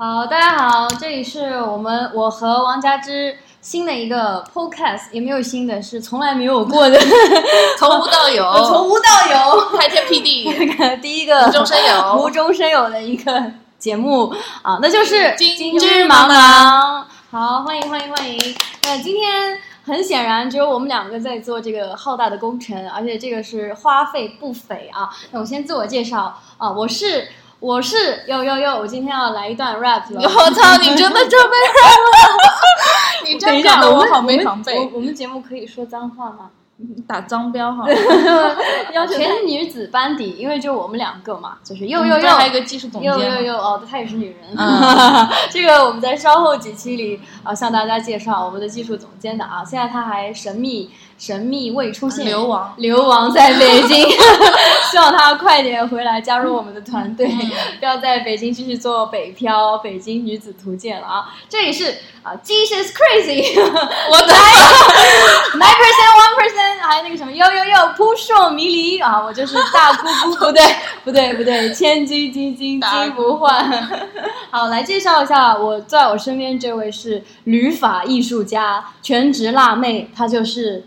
好，大家好，这里是我们我和王佳芝新的一个 podcast，也没有新的，是从来没有过的，从无到有，从无到有，开天辟地，第一个无中生有，无中生有的一个节目啊，那就是金枝茫茫。好，欢迎欢迎欢迎。那今天很显然只有我们两个在做这个浩大的工程，而且这个是花费不菲啊。那我先自我介绍啊，我是。我是哟哟哟！我今天要来一段 rap 了。我操，你真的就被 rap 了？你真的，我好没防备。我我们节目可以说脏话吗？打脏标哈。要全女子班底，因为就我们两个嘛，就是又又又还有一个技术总监。又又又哦，她也是女人。这个我们在稍后几期里啊向大家介绍我们的技术总监的啊，现在他还神秘。神秘未出现，流亡，流亡在北京，希望他快点回来加入我们的团队，不要在北京继续做北漂北京女子图鉴了啊！这里是啊，Jesus crazy，我的。nine percent one percent，还有那个什么呦呦呦扑朔迷离啊，我就是大姑姑，不对不对不对，千金金金金不换。好，来介绍一下我在我身边这位是旅法艺术家，全职辣妹，她就是。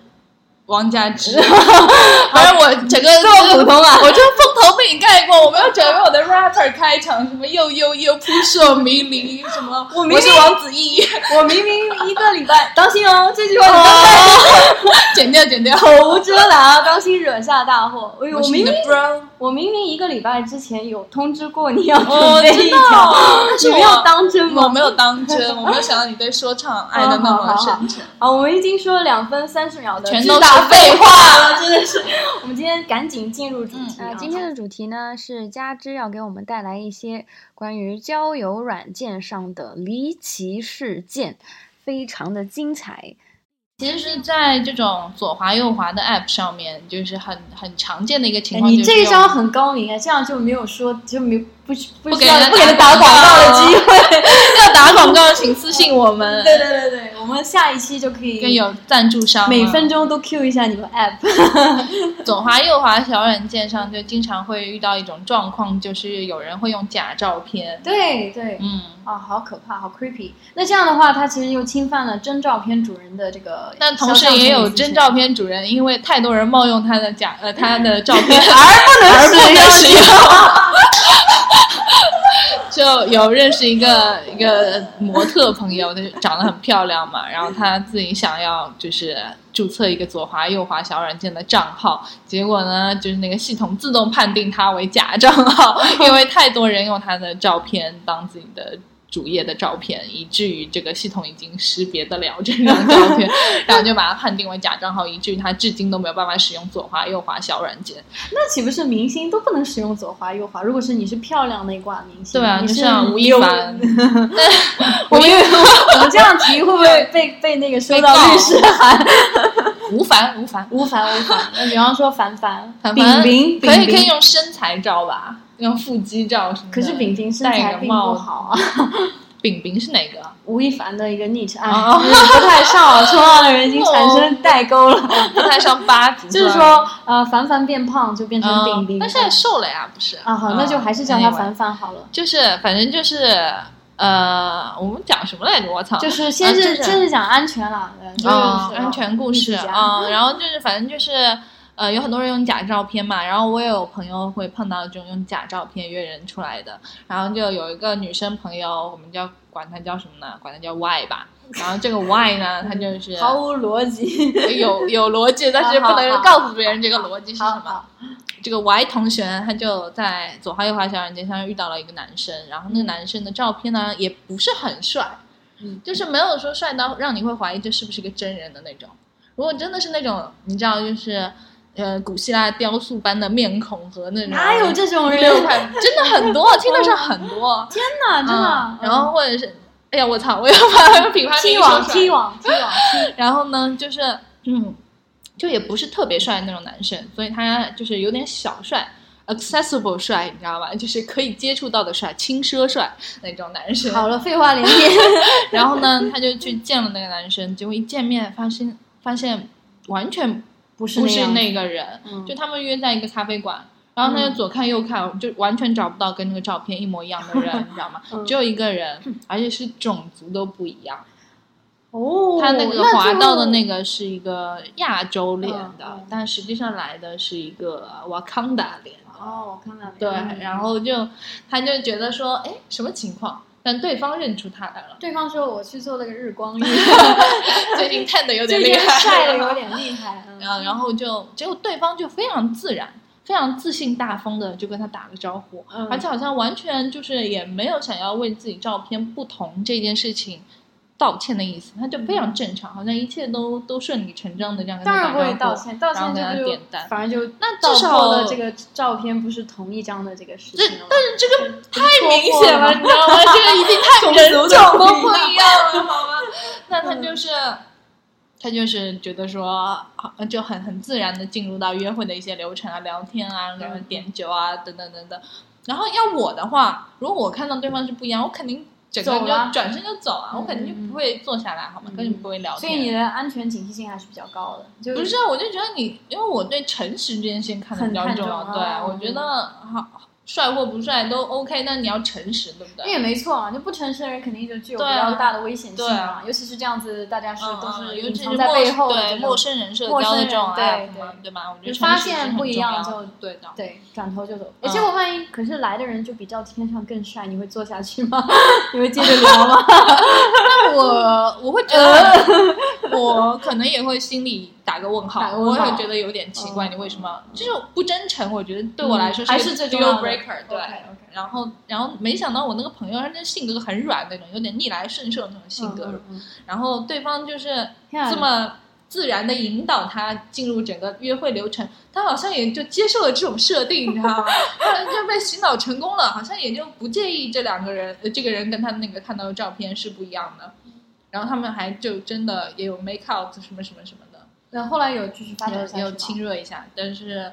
王佳芝，反正我整个这么普通啊，我就风头被你盖过。我没有准备我的 rapper 开场，什么又又又扑朔迷离，什么 我明明是王子异，我明明一个礼拜，当心哦，这句话剪掉剪掉，口无遮拦啊，当心惹下大祸。哎呦，我明明。我明明一个礼拜之前有通知过你要准备一条，是 没有当真吗？我没有当真，我没有想到你对说唱爱的那么深沉。啊，我们已经说了两分三十秒的全都是废话了，真的是。我们今天赶紧进入主题啊！今天的主题呢是加之要给我们带来一些关于交友软件上的离奇事件，非常的精彩。其实是在这种左滑右滑的 App 上面，就是很很常见的一个情况。你这一招很高明啊，这样就没有说就没不不需要不给他打广告的机会。要打广告，请私信我们。对对对对，我们下一期就可以跟有赞助商，每分钟都 Q 一下你们 App。左滑右滑小软件上就经常会遇到一种状况，就是有人会用假照片。对对，嗯。啊，好可怕，好 creepy。那这样的话，他其实又侵犯了真照片主人的这个。但同时也有真照片主人，因为太多人冒用他的假呃他的照片 而不能使用。就有认识一个一个模特朋友，她长得很漂亮嘛，然后她自己想要就是注册一个左滑右滑小软件的账号，结果呢，就是那个系统自动判定她为假账号，因为太多人用她的照片当自己的。主页的照片，以至于这个系统已经识别得了这张照片，然后就把它判定为假账号，以至于他至今都没有办法使用左滑右滑小软件。那岂不是明星都不能使用左滑右滑？如果是你是漂亮那挂明星，对啊，就像吴亦凡，我们 我们这样提会不会被被那个收到律师 函？吴凡，吴凡，吴凡，吴凡。那比方说凡凡，凡凡，炳可以可以用身材照吧。用腹肌照什么？可是饼饼身材并不好啊。饼饼是哪个？吴亦凡的一个昵称啊，不太上冲浪的人已经产生代沟了，不太上八级。就是说，呃，凡凡变胖就变成饼饼，那现在瘦了呀，不是？啊，好，那就还是叫他凡凡好了。就是，反正就是，呃，我们讲什么来着？我操！就是先是先是讲安全了，就是安全故事啊，然后就是反正就是。呃，有很多人用假照片嘛，然后我也有朋友会碰到这种用假照片约人出来的，然后就有一个女生朋友，我们叫管她叫什么呢？管她叫 Y 吧。然后这个 Y 呢，她就是毫无逻辑，有有逻辑，但是不能告诉别人这个逻辑是什么。这个 Y 同学他就在左滑右滑小软件上遇到了一个男生，然后那个男生的照片呢也不是很帅，嗯，就是没有说帅到让你会怀疑这是不是个真人的那种。如果真的是那种，你知道就是。呃，古希腊雕塑般的面孔和那种哪有这种人？真的很多，听得上很多。天哪，真的。然后或者是，哎呀，我操！我要把品牌踢网踢网踢网。然后呢，就是嗯，就也不是特别帅那种男生，所以他就是有点小帅，accessible 帅，你知道吧？就是可以接触到的帅，轻奢帅那种男生。好了，废话连篇。然后呢，他就去见了那个男生，结果一见面，发现发现完全。不是那个人，就他们约在一个咖啡馆，然后他就左看右看，就完全找不到跟那个照片一模一样的人，你知道吗？嗯只有一个人，而且是种族都不一样。哦，他那个就滑到的那个是一个亚洲脸的，但实际上来的是一个瓦康达脸的。哦，瓦康达脸。对，嗯然后就他就觉得说，哎，什么情况？但对方认出他来了，对方说我去做了个日光浴 最近看的有点厉害，晒的有点厉害。嗯然后然后就结果对方就非常自然。非常自信大方的就跟他打了招呼，嗯而且好像完全就是也没有想要为自己照片不同这件事情道歉的意思，他就非常正常，好像一切都都顺理成章的这样跟他当然不会。道歉，道歉就点单反正就那至少的这个照片不是同一张的这个事这情。但是这个太明显了，你知道吗？这个一定太种人族种都不一一样了，好吗？那他就是。他就是觉得说，好就很很自然的进入到约会的一些流程啊，聊天啊，然后点酒啊，等等等等。然后要我的话，如果我看到对方是不一样，我肯定整个就转身就走啊，我肯定就不会坐下来，好吗？嗯根本不会聊天。所以你的安全警惕性还是比较高的。就不是，啊，我就觉得你，因为我对诚实这件事情看得比较重要。对，我觉得好帅或不帅都 OK，那你要诚实，对不对？那也没错啊，就不诚实的人肯定就具有比较大的危险性对啊尤其是这样子，大家是嗯都嗯是隐藏尤其是在背后的对陌生人社交的这种对嘛，对吧？我觉得就发现不一样就对的。对，转头就走。嗯哎，结果万一可是来的人就比照片上更帅，你会做下去吗？你会接着聊吗？那我我会觉得，我可能也会心里打个问号，我也觉得有点奇怪，嗯你为什么这种不真诚？我觉得对我来说是是最重要 deal 的 breaker，对。然后，然后没想到我那个朋友，他那性格很软那种，有点逆来顺受那种性格。然后对方就是这么自然的引导他进入整个约会流程，他好像也就接受了这种设定，你知道吗？他就被洗脑成功了，好像也就不介意这两个人，呃，这个人跟他那个看到的照片是不一样的。然后他们还就真的也有 make out 什么什么什么的，那后来有继续发展有？亲热一下，但是。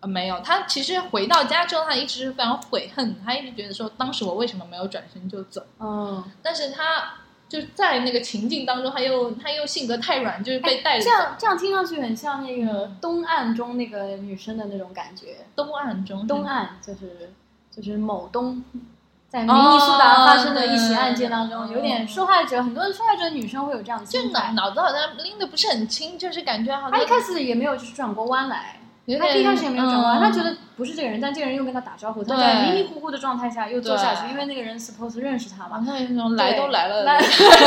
呃，没有，他其实回到家之后，他一直是非常悔恨，他一直觉得说，当时我为什么没有转身就走？嗯，但是他就在那个情境当中，他又他又性格太软，就是被带着这样这样听上去很像那个嗯东岸中那个女生的那种感觉。东岸中东岸就是就是某东，在明尼苏达发生的一起案件当中，哦有点受害者，很多受害者女生会有这样的就脑。脑子好像拎的不是很清，就是感觉好像她一开始也没有就是转过弯来，有点他一开始也没有转过弯，嗯他觉得不是这个人，但这个人又跟他打招呼，他对在迷迷糊糊的状态下又坐下去，因为那个人 suppose 认识他好嘛。像有那种来都来了 感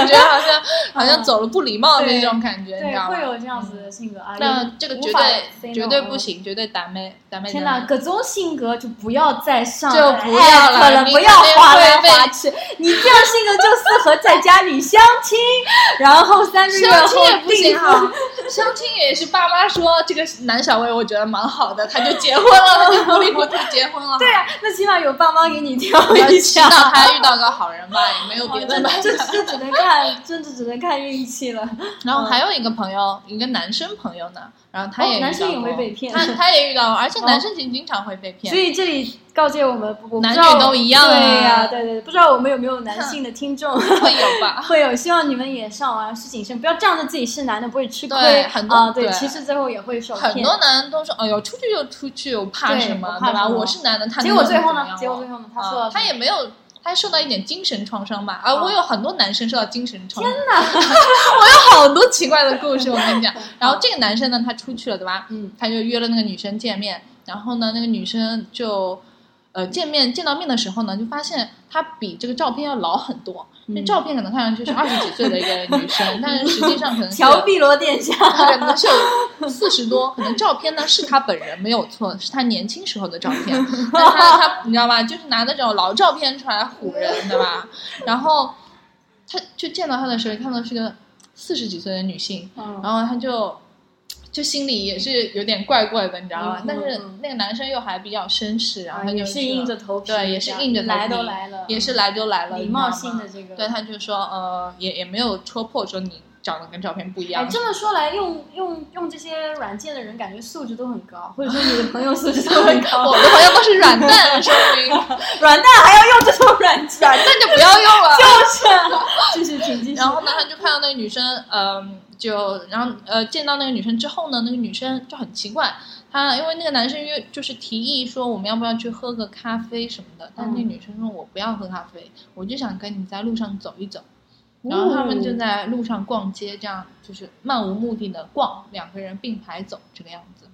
觉，好像好像走了不礼貌的那种感觉，你知对，道吗？会有这样子的性格啊。那这个绝对绝对不行，绝对打妹打妹。天哪，各种性格就不要再上就不要了了，不要花来肯定会被滑去。你这样性格就适合在家里相亲，然后三个月相后亲也不订行好。啊，相亲也是爸妈说这个男小薇我觉得蛮好的，他就结婚了，糊里糊涂结婚了。对呀、那起码有爸妈给你挑 要一下。祈祷他遇到个好人吧，也没有别的这办这法。这只能看，真的只能看运气了。然后还有一个朋友，一个男生朋友呢，然后他男生也会被骗他他也遇到过，而且哦男生经经常会被骗。所以这里告诫我们，男女都一样啊对呀、对对，不知道我们有没有男性的听众。会有吧？会有，希望你们也上啊，是谨慎，不要仗着自己是男的不会吃亏对很多啊。对，对其实最后也会受骗。很多男人都说：“哎呦，出去就出去，我怕什么？对吧？我是男的，他结果最后呢？结果最后呢？他啊说他也没有，他受到一点精神创伤吧？啊，哦我有很多男生受到精神创伤。天哪，我有好多奇怪的故事，我跟你讲。然后这个男生呢，他出去了，对吧？嗯，他就约了那个女生见面，然后呢，那个女生就。呃，见面见到面的时候呢，就发现她比这个照片要老很多。那、嗯照片可能看上去是二十几岁的一个女生，但是实际上可能乔 碧罗殿下，可能是有四十多，可能照片呢是她本人没有错，是她年轻时候的照片，但她她你知道吧，就是拿那种老照片出来唬人，对吧？然后她就见到她的时候，看到是个四十几岁的女性，嗯，然后她就就心里也是有点怪怪的，你知道吗？嗯但是嗯那个男生又还比较绅士，然后他就啊是硬着头皮，对，也是硬着头皮，来都来了，也是来都来了，礼貌性的这个。对，他就说呃，也也没有戳破说你长得跟照片不一样哎，，这么说来，用用用这些软件的人，感觉素质都很高，或者说你的朋友素质都很高 我。的朋友都是软蛋，说明 软蛋还要用这种软件，软蛋就不要用了。就是，继续请继续。然后呢，他就看到那个女生，嗯、就然后呃见到那个女生之后呢，那个女生就很奇怪，她因为那个男生约就是提议说我们要不要去喝个咖啡什么的，但那嗯女生说我不要喝咖啡，我就想跟你在路上走一走。然后他们就在路上逛街，这样就是漫无目的的逛，两个人并排走这个样子。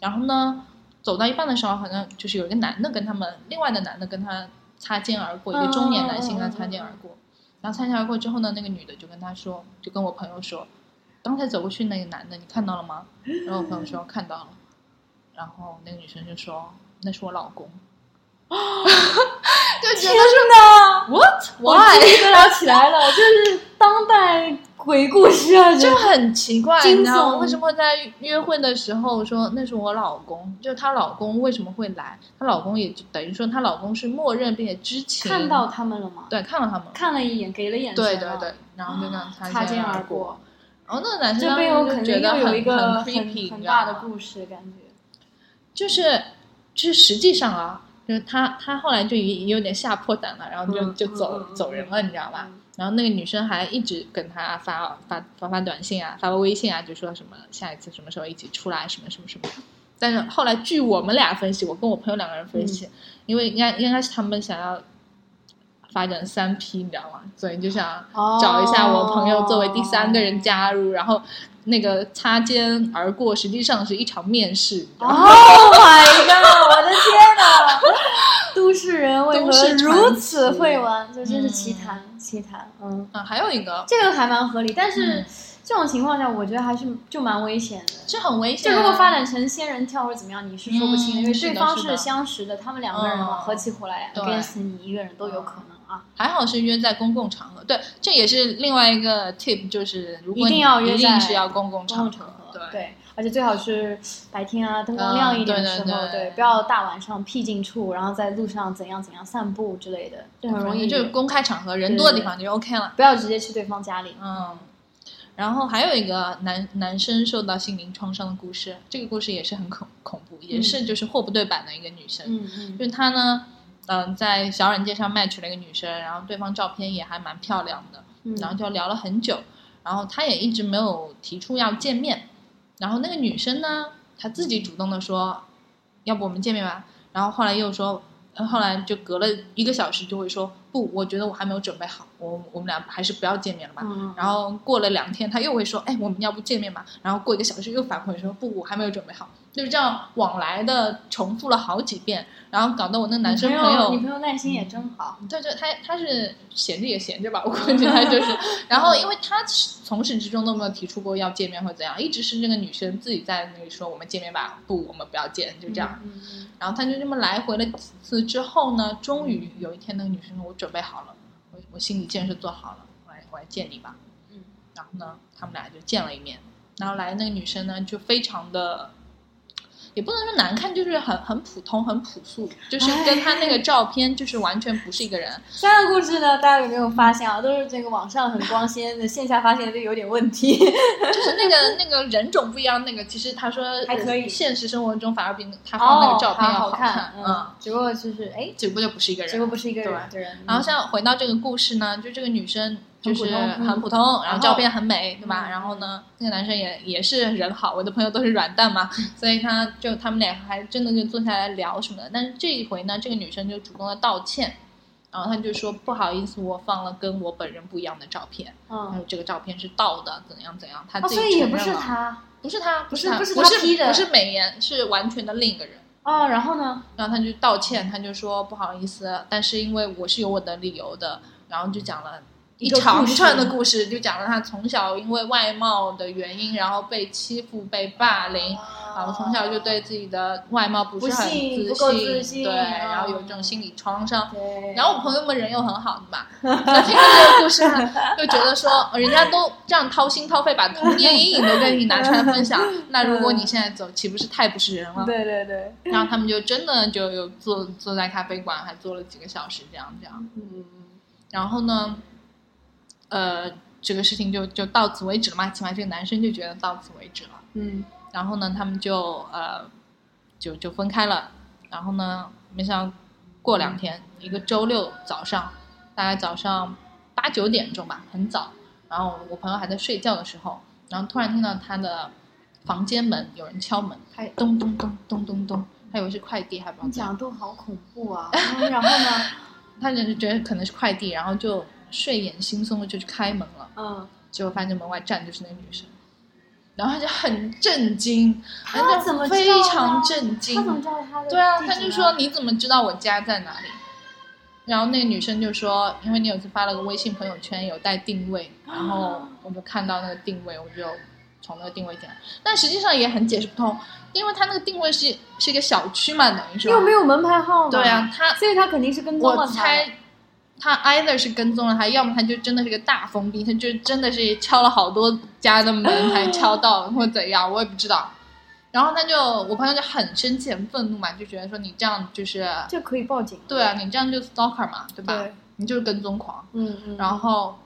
然后呢，走到一半的时候，好像就是有一个男的跟他们，另外的男的跟他擦肩而过，一个中年男性跟他擦肩而过。然后擦肩而过之后呢，那个女的就跟他说，就跟我朋友说，刚才走过去那个男的，你看到了吗？然后我朋友说看到了。然后那个女生就说那是我老公，就觉天得说呢！what 我 why 鸡皮疙瘩起来了，就是当代鬼故事啊！就很奇怪，惊你知道吗悚为什么在约会的时候说那是我老公？就她老公为什么会来？她老公也就等于说她老公是默认并且知情，看到他们了吗？对看到他们了，看了一眼，给了眼神了，对对对，然后就这样擦肩肩而过。过。然后那个男生这背后肯定当时就觉得有一个很很大的故事，感觉。就是就是实际上啊，就是他他后来就也有点吓破胆了，然后就嗯就走走人了，你知道吧？嗯然后那个女生还一直跟他发发发发短信啊，发微信啊，就说什么下一次什么时候一起出来，什么什么什么。但是后来据我们俩分析，我跟我朋友两个人分嗯析，因为应该应该是他们想要发展三 P，你知道吗？所以就想哦找一下我朋友作为第三个人加入，然后那个擦肩而过，实际上是一场面试，？Oh my god！我的天哪！都市人为何如此会玩？这真是奇嗯谈，奇谈。嗯，啊，还有一个这个还蛮合理，但是嗯这种情况下，我觉得还是就蛮危险的。是很危险啊。就如果发展成仙人跳或者怎么样，你是说不清的，嗯因为对方是相识的，他们两个人嘛，嗯合起伙来对 against 你一个人都有可能啊。还好是约在公共场合，对，这也是另外一个 tip，就是如果一定要约在定是要公共公场合，对。对，而且最好是白天啊，灯光亮一点的时候，嗯对对对。不要大晚上僻静处，然后在路上怎样怎样散步之类的，就很容易就是公开场合人多的地方就 OK 了。不要直接去对方家里。嗯，然后还有一个男男生受到心灵创伤的故事，这个故事也是很恐恐怖，也是就是货不对版的一个女生，嗯嗯。就是她呢，嗯、在小软件上 match 了一个女生，然后对方照片也还蛮漂亮的，嗯，然后就聊了很久，然后他也一直没有提出要见面，然后那个女生呢，她自己主动的说，要不我们见面吧，然后后来又说，呃后来就隔了一个小时就会说，不，我觉得我还没有准备好，我我们俩还是不要见面了吧。嗯，然后过了两天，他又会说：“哎，我们要不见面吧？”然后过一个小时又反悔说：“不，我还没有准备好。”就是这样往来的重复了好几遍，然后搞得我那男生朋友女朋友耐心也真好。对对，他他是闲着也闲着吧，我估计他就是。然后，因为他从始至终都没有提出过要见面或怎样，一直是那个女生自己在那里说我们见面吧，不，我们不要见，就这样。嗯，嗯然后他就这么来回了几次之后呢，终于有一天那个女生说：“我准备好了，我我心理建设做好了，我来我来见你吧。”嗯，然后呢，他们俩就见了一面。然后来那个女生呢，就非常的，也不能说难看，就是很很普通、很朴素，就是跟他那个照片就是完全不是一个人。三个故事呢，大家有没有发现啊？都是这个网上很光鲜的，线下发现就有点问题。就是那个那个人种不一样，那个其实他说还可以呃现实生活中反而比他放那个照片要好看，嗯，只不过就是哎，只不过就不是一个人，结果不是一个人对的人。然后像回到这个故事呢，就这个女生就是很普通然然后后照片很美，对吧？嗯然后呢，那个男生也也是人好，我的朋友都是软蛋嘛，嗯所以他就他们俩还真的就坐下来聊什么的。但是这一回呢，这个女生就主动的道歉，然后他就说不好意思，我放了跟我本人不一样的照片，还嗯，有这个照片是盗的，怎样怎样，她哦，自所以也不己承认了。是他不是他，不不是不是他不是他批的不是美颜，是完全的另一个人。哦，然后呢？然后他就道歉，他就说不好意思，但是因为我是有我的理由的，然后就讲了一长串的故事，就讲了他从小因为外貌的原因，然后被欺负、被霸凌，然后从小就对自己的外貌不是很自信对，嗯然后有这种心理创伤。对，然后我朋友们人又很好的嘛，那听了这个故事呢，就觉得说，呃人家都这样掏心掏肺，把童年阴影都跟你拿出来分享，那如果你现在走，岂不是太不是人了？对对对，然后他们就真的就有坐坐在咖啡馆，还坐了几个小时，这样这样。嗯，然后呢，呃，这个事情就就到此为止了嘛，起码这个男生就觉得到此为止了。嗯然后呢，他们就呃就就分开了。然后呢，没想到过两天，一个周六早上，大概早上八九点钟吧，很早。然后我朋友还在睡觉的时候，然后突然听到他的房间门有人敲门，他咚咚咚咚咚咚，他以为是快递，还不知你讲的都好恐怖啊！嗯然后呢？他就是觉得可能是快递，然后就睡眼惺忪的就去开门了，嗯，结果发现门外站的就是那个女生，然后他就很震惊，他怎么知道非常震惊他？怎么知道他的？对啊，他就说，你怎么知道我家在哪里？然后那个女生就说，因为你有次发了个微信朋友圈有带定位，然后我就看到那个定位，我就从那个定位进来。但实际上也很解释不通，因为他那个定位是是一个小区嘛，等于说又没有门牌号码。对啊，，他所以他肯定是跟踪了我他。猜他 either 是跟踪了他，要么他就真的是个大疯逼，他就真的是敲了好多家的门才敲到，或怎样，我也不知道。然后他就我朋友就很生气、很愤怒嘛，就觉得说你这样就是就可以报警。对啊，你这样就是 stalker 嘛，对吧？对，你就是跟踪狂。嗯嗯。然后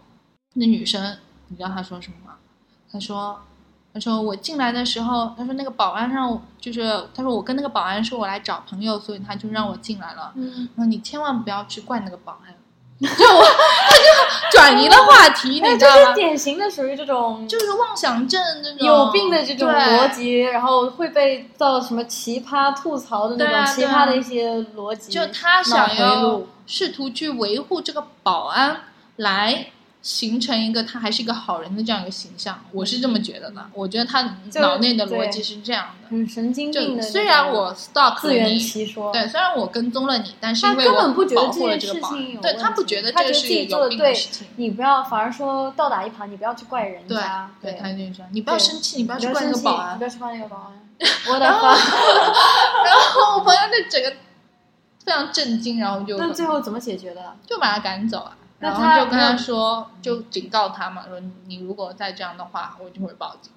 那女生，你知道她说什么吗？她说，她说我进来的时候，她说那个保安让我，就是她说我跟那个保安说我来找朋友，所以他就让我进来了。嗯，然后你千万不要去怪那个保安，就我他就转移了话题，哎，你知道吗？这是典型的属于这种就是妄想症这种有病的这种逻辑，然后会被到什么奇葩吐槽的那种奇葩的一些逻辑。就他想要试图去维护这个保安，来形成一个他还是一个好人的这样一个形象，我是这么觉得的。我觉得他脑内的逻辑是这样的。很神经病的。虽然我 stalk 自圆了你，其说，对，虽然我跟踪了你，但是他因为我根本不觉得保护了这件事这个保安，情有对他不觉得这个是有病的事情。你不要，反而说倒打一耙，你不要去怪人对家，对，对，他就说你不要生气，你不要去怪那个保安不。要去怪那个保安。我的妈！然后我朋友就整个 非常震惊，然后就那最后怎么解决的？就把他赶走了。那然后他就跟他说，就警告他嘛，说你如果再这样的话，我就会报警。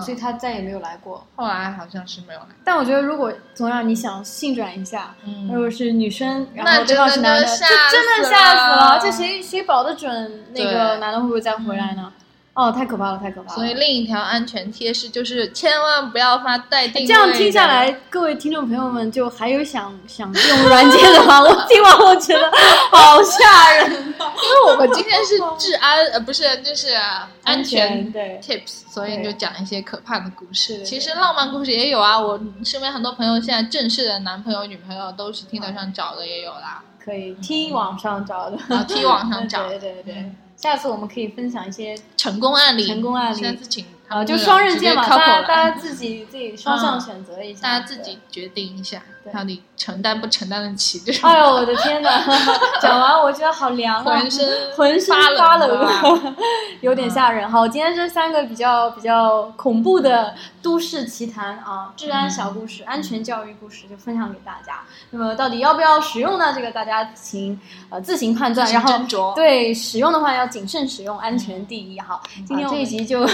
所以他再也没有来过。后来好像是没有来。但我觉得，如果总让你想性转一下，嗯如果是女生，然那后对方是男的，这真的就真的吓死了了。这谁谁保得准那个男的会不会再回来呢？哦，太可怕了，太可怕了。所以另一条安全贴士就是千万不要发待定位。这样听下来，，各位听众朋友们，就还有想想用软件的吗？我听完我觉得好吓人，因为我们今天是治安，呃，不是，就是安全对。tips，所以对就讲一些可怕的故事。其实浪漫故事也有啊，我身边很多朋友现在正式的男朋友、女朋友都是听得上找的，也有啦。可以 T 网上找的，啊，T 网上找对对对对。下次我们可以分享一些成功案例，成功案例。下次请他啊，就双刃剑嘛，大家大家自己自己双向嗯选择一下，大家自己决定一下，对到底承担不承担得起这种。哎呦，我的天哪！讲完我觉得好凉啊，浑身浑身发冷发冷 有点吓人。好，今天这三个比较比较恐怖的都市奇谈啊，治安小故事、安全教育故事就分享给大家。那么到底要不要使用呢？这个大家请呃自行判断，然后对使用的话要谨慎使用，安全第一。好，今天这一集就。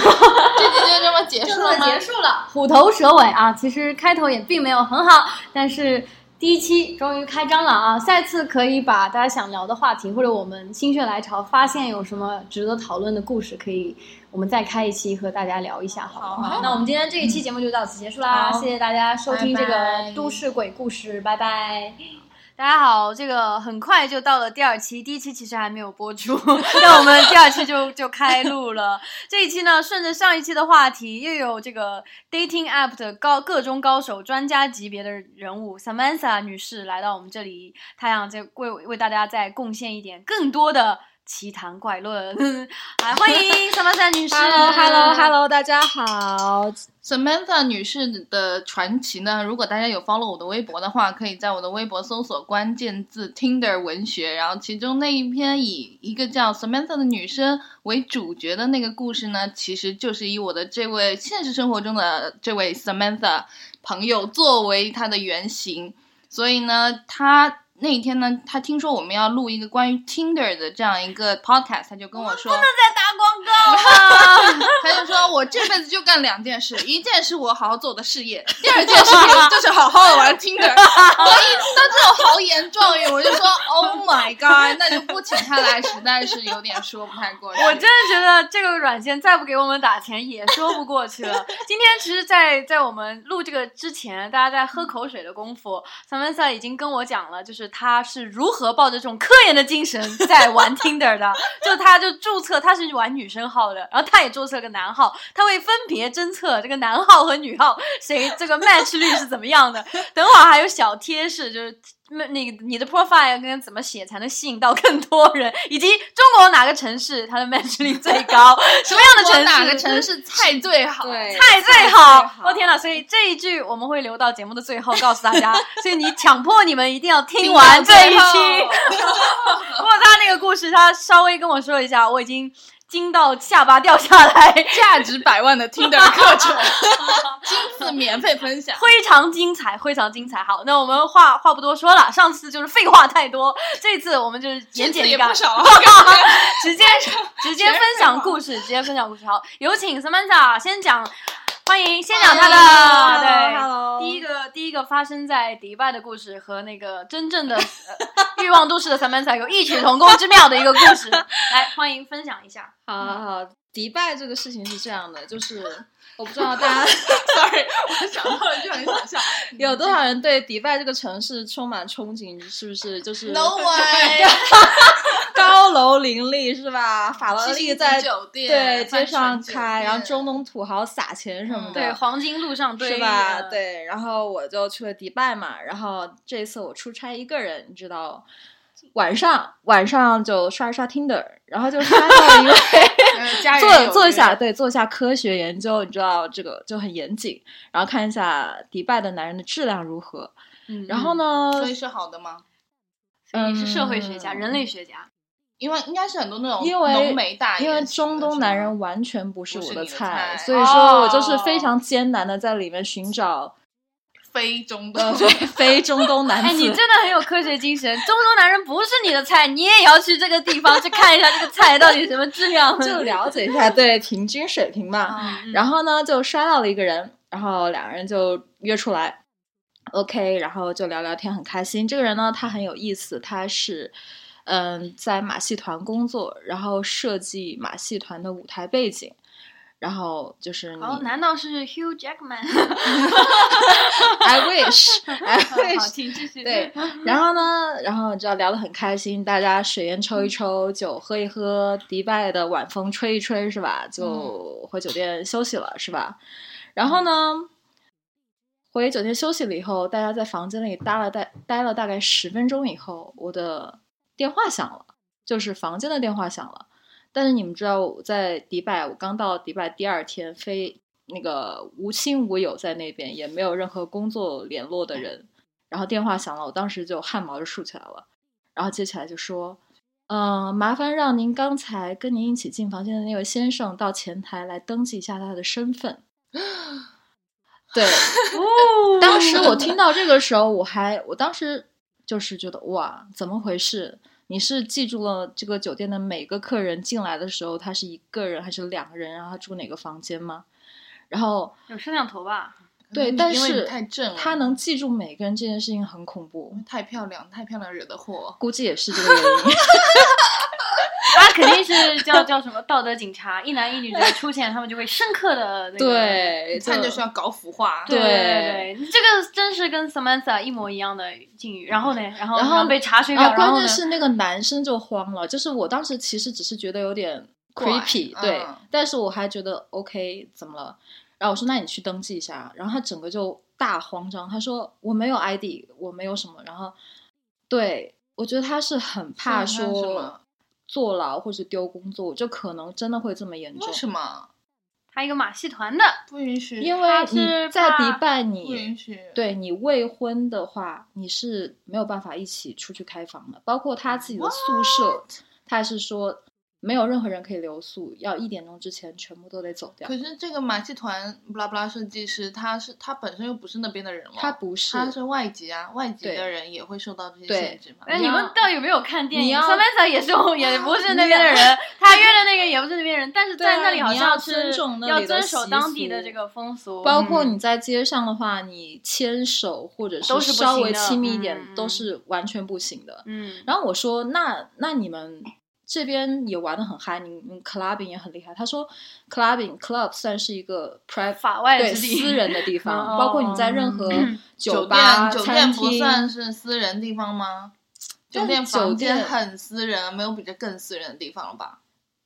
就这么结束了吗？结束了，虎头蛇尾啊！其实开头也并没有很好，但是第一期终于开张了啊！下次可以把大家想聊的话题，或者我们心血来潮发现有什么值得讨论的故事，可以我们再开一期和大家聊一下，好不好？好那我们今天这一期节目就到此结束啦，谢谢大家收听这个都市鬼故事，拜拜。大家好，这个很快就到了第二期，第一期其实还没有播出，那我们第二期就就开录了。这一期呢，顺着上一期的话题，又有这个 dating app 的高各中高手、专家级别的人物 Samantha 女士来到我们这里，她想这为为大家再贡献一点更多的奇谈怪论。来，欢迎 Samantha 女士。Hello，Hello，Hello，大家好。Samantha 女士的传奇呢，如果大家有 follow 我的微博的话，可以在我的微博搜索关键字 Tinder 文学，然后其中那一篇以一个叫 Samantha 的女生为主角的那个故事呢，其实就是以我的这位现实生活中的这位 Samantha 朋友作为她的原型，所以呢，她。那一天呢，他听说我们要录一个关于 Tinder 的这样一个 podcast，他就跟我说，在打广告吗？他就说：“我这辈子就干两件事，一件是我好好做我的事业，第二件事情就是好好的玩 Tinder。”我一听到这种豪言壮语，我就说：“Oh my god！” 那就不请他来，实在是有点说不太过去。我真的觉得这个软件再不给我们打钱也说不过去了。今天其实在，在我们录这个之前，大家在喝口水的功夫，Samantha 已经跟我讲了，就是他是如何抱着这种科研的精神在玩 Tinder 的。就他就注册，他是玩女生号的，然后他也注册个男号，他会分别侦测这个男号和女号谁这个 match 率是怎么样的。等会儿还有小贴士，就是。那那个你的 profile 跟怎么写才能吸引到更多人，以及中国哪个城市它的 match 率最高？什么样的城市？哪个城市菜最好？菜最好！我、天哪！所以这一句我们会留到节目的最后告诉大家，所以你强迫你们一定要听完这一期。不过他那个故事，他稍微跟我说一下，我已经。惊到下巴掉下来，价值百万的 Tinder 课程，今次免费分享，非常精彩，非常精彩。好，那我们话话不多说了，上次就是废话太多，这次我们就是简简也不少，直接直接分享故事，直接分享故事。好，有请 Samantha 先讲。欢迎，先讲他的对，第一个第一个发生在迪拜的故事和那个真正的 欲望都市的三班赛有异曲同工之妙的一个故事，来欢迎分享一下。好好好，迪拜这个事情是这样的，就是我不知道大家，sorry，我想到了就很想笑，有多少人对迪拜这个城市充满憧憬？是不是？就是 No way。高楼林立是吧？法拉利在对街上开，然后中东土豪撒钱什么的，对黄金路上是吧？对，然后我就去了迪拜嘛，然后这次我出差一个人，你知道，晚上晚上就刷一刷 Tinder，然后就刷到一位 做做一下对做一下科学研究，你知道这个就很严谨，然后看一下迪拜的男人的质量如何，嗯然后呢？所以是好的吗？你是社会学家、人类学家。因为应该是很多那种因为因为中东男人完全不是我的菜，所以说我就是非常艰难的在里面寻找非中东对 非中东男子。哎，你真的很有科学精神。中东男人不是你的菜，你也要去这个地方去看一下这个菜到底什么质量，就了解一下对平均水平嘛。然后呢，就刷到了一个人，然后两个人就约出来，OK，然后就聊聊天，很开心。这个人呢，他很有意思，他是。嗯，在马戏团工作，然后设计马戏团的舞台背景，然后就是哦，难道是 Hugh Jackman？I wish，I wish。好，请继续。对，然后呢，然后你知道聊得很开心，大家水烟抽一抽，酒喝一喝，迪拜的晚风吹一吹，是吧？就回酒店休息了，是吧？然后呢，回酒店休息了以后，大家在房间里待了待待了大概十分钟以后，我的。电话响了，就是房间的电话响了。但是你们知道，我在迪拜，我刚到迪拜第二天，飞那个无亲无友在那边，也没有任何工作联络的人。然后电话响了，我当时就汗毛就竖起来了。然后接起来就说：“嗯，麻烦让您刚才跟您一起进房间的那位先生到前台来登记一下他的身份。”对，当时我听到这个时候，我还我当时。就是觉得哇，怎么回事？你是记住了这个酒店的每个客人进来的时候，他是一个人还是两个人，然后他住哪个房间吗？然后有摄像头吧？对，但是太正了，他能记住每个人这件事情很恐怖。太漂亮，太漂亮惹的祸，估计也是这个原因。他肯定是叫叫什么道德警察，一男一女的出现，他们就会深刻的对，他就是要搞腐化。对对对，这个真是跟 Samantha 一模一样的境遇。然后呢，然后然后被查水表，关键是那个男生就慌了。就是我当时其实只是觉得有点 creepy，对，但是我还觉得 OK，怎么了？然后我说那你去登记一下。然后他整个就大慌张，他说我没有 ID，我没有什么。然后对我觉得他是很怕说。坐牢或者丢工作，就可能真的会这么严重。为什么？他一个马戏团的不允许，因为你在迪拜，你不允许。对你未婚的话，你是没有办法一起出去开房的。包括他自己的宿舍，他是说。没有任何人可以留宿，要一点钟之前全部都得走掉。可是这个马戏团布拉布拉设计师，他是他本身又不是那边的人了，他不是，他是外籍啊，外籍的人也会受到这些限制嘛。那你们到底有没有看电影？Samantha 也是，也不是那边的人，他约的那个也不是那边人，但是在那里好像是要遵守当地的这个风俗。包括你在街上的话，你牵手或者是稍微亲密一点，都是完全不行的。嗯，然后我说，那那你们。这边也玩的很嗨，你你 clubbing 也很厉害。他说，clubbing club 算是一个 private 法外对私人的地 方，包括你在任何 酒吧、酒店不算是私人地方吗？酒店酒房间店很私人，没有比这更私人的地方了吧？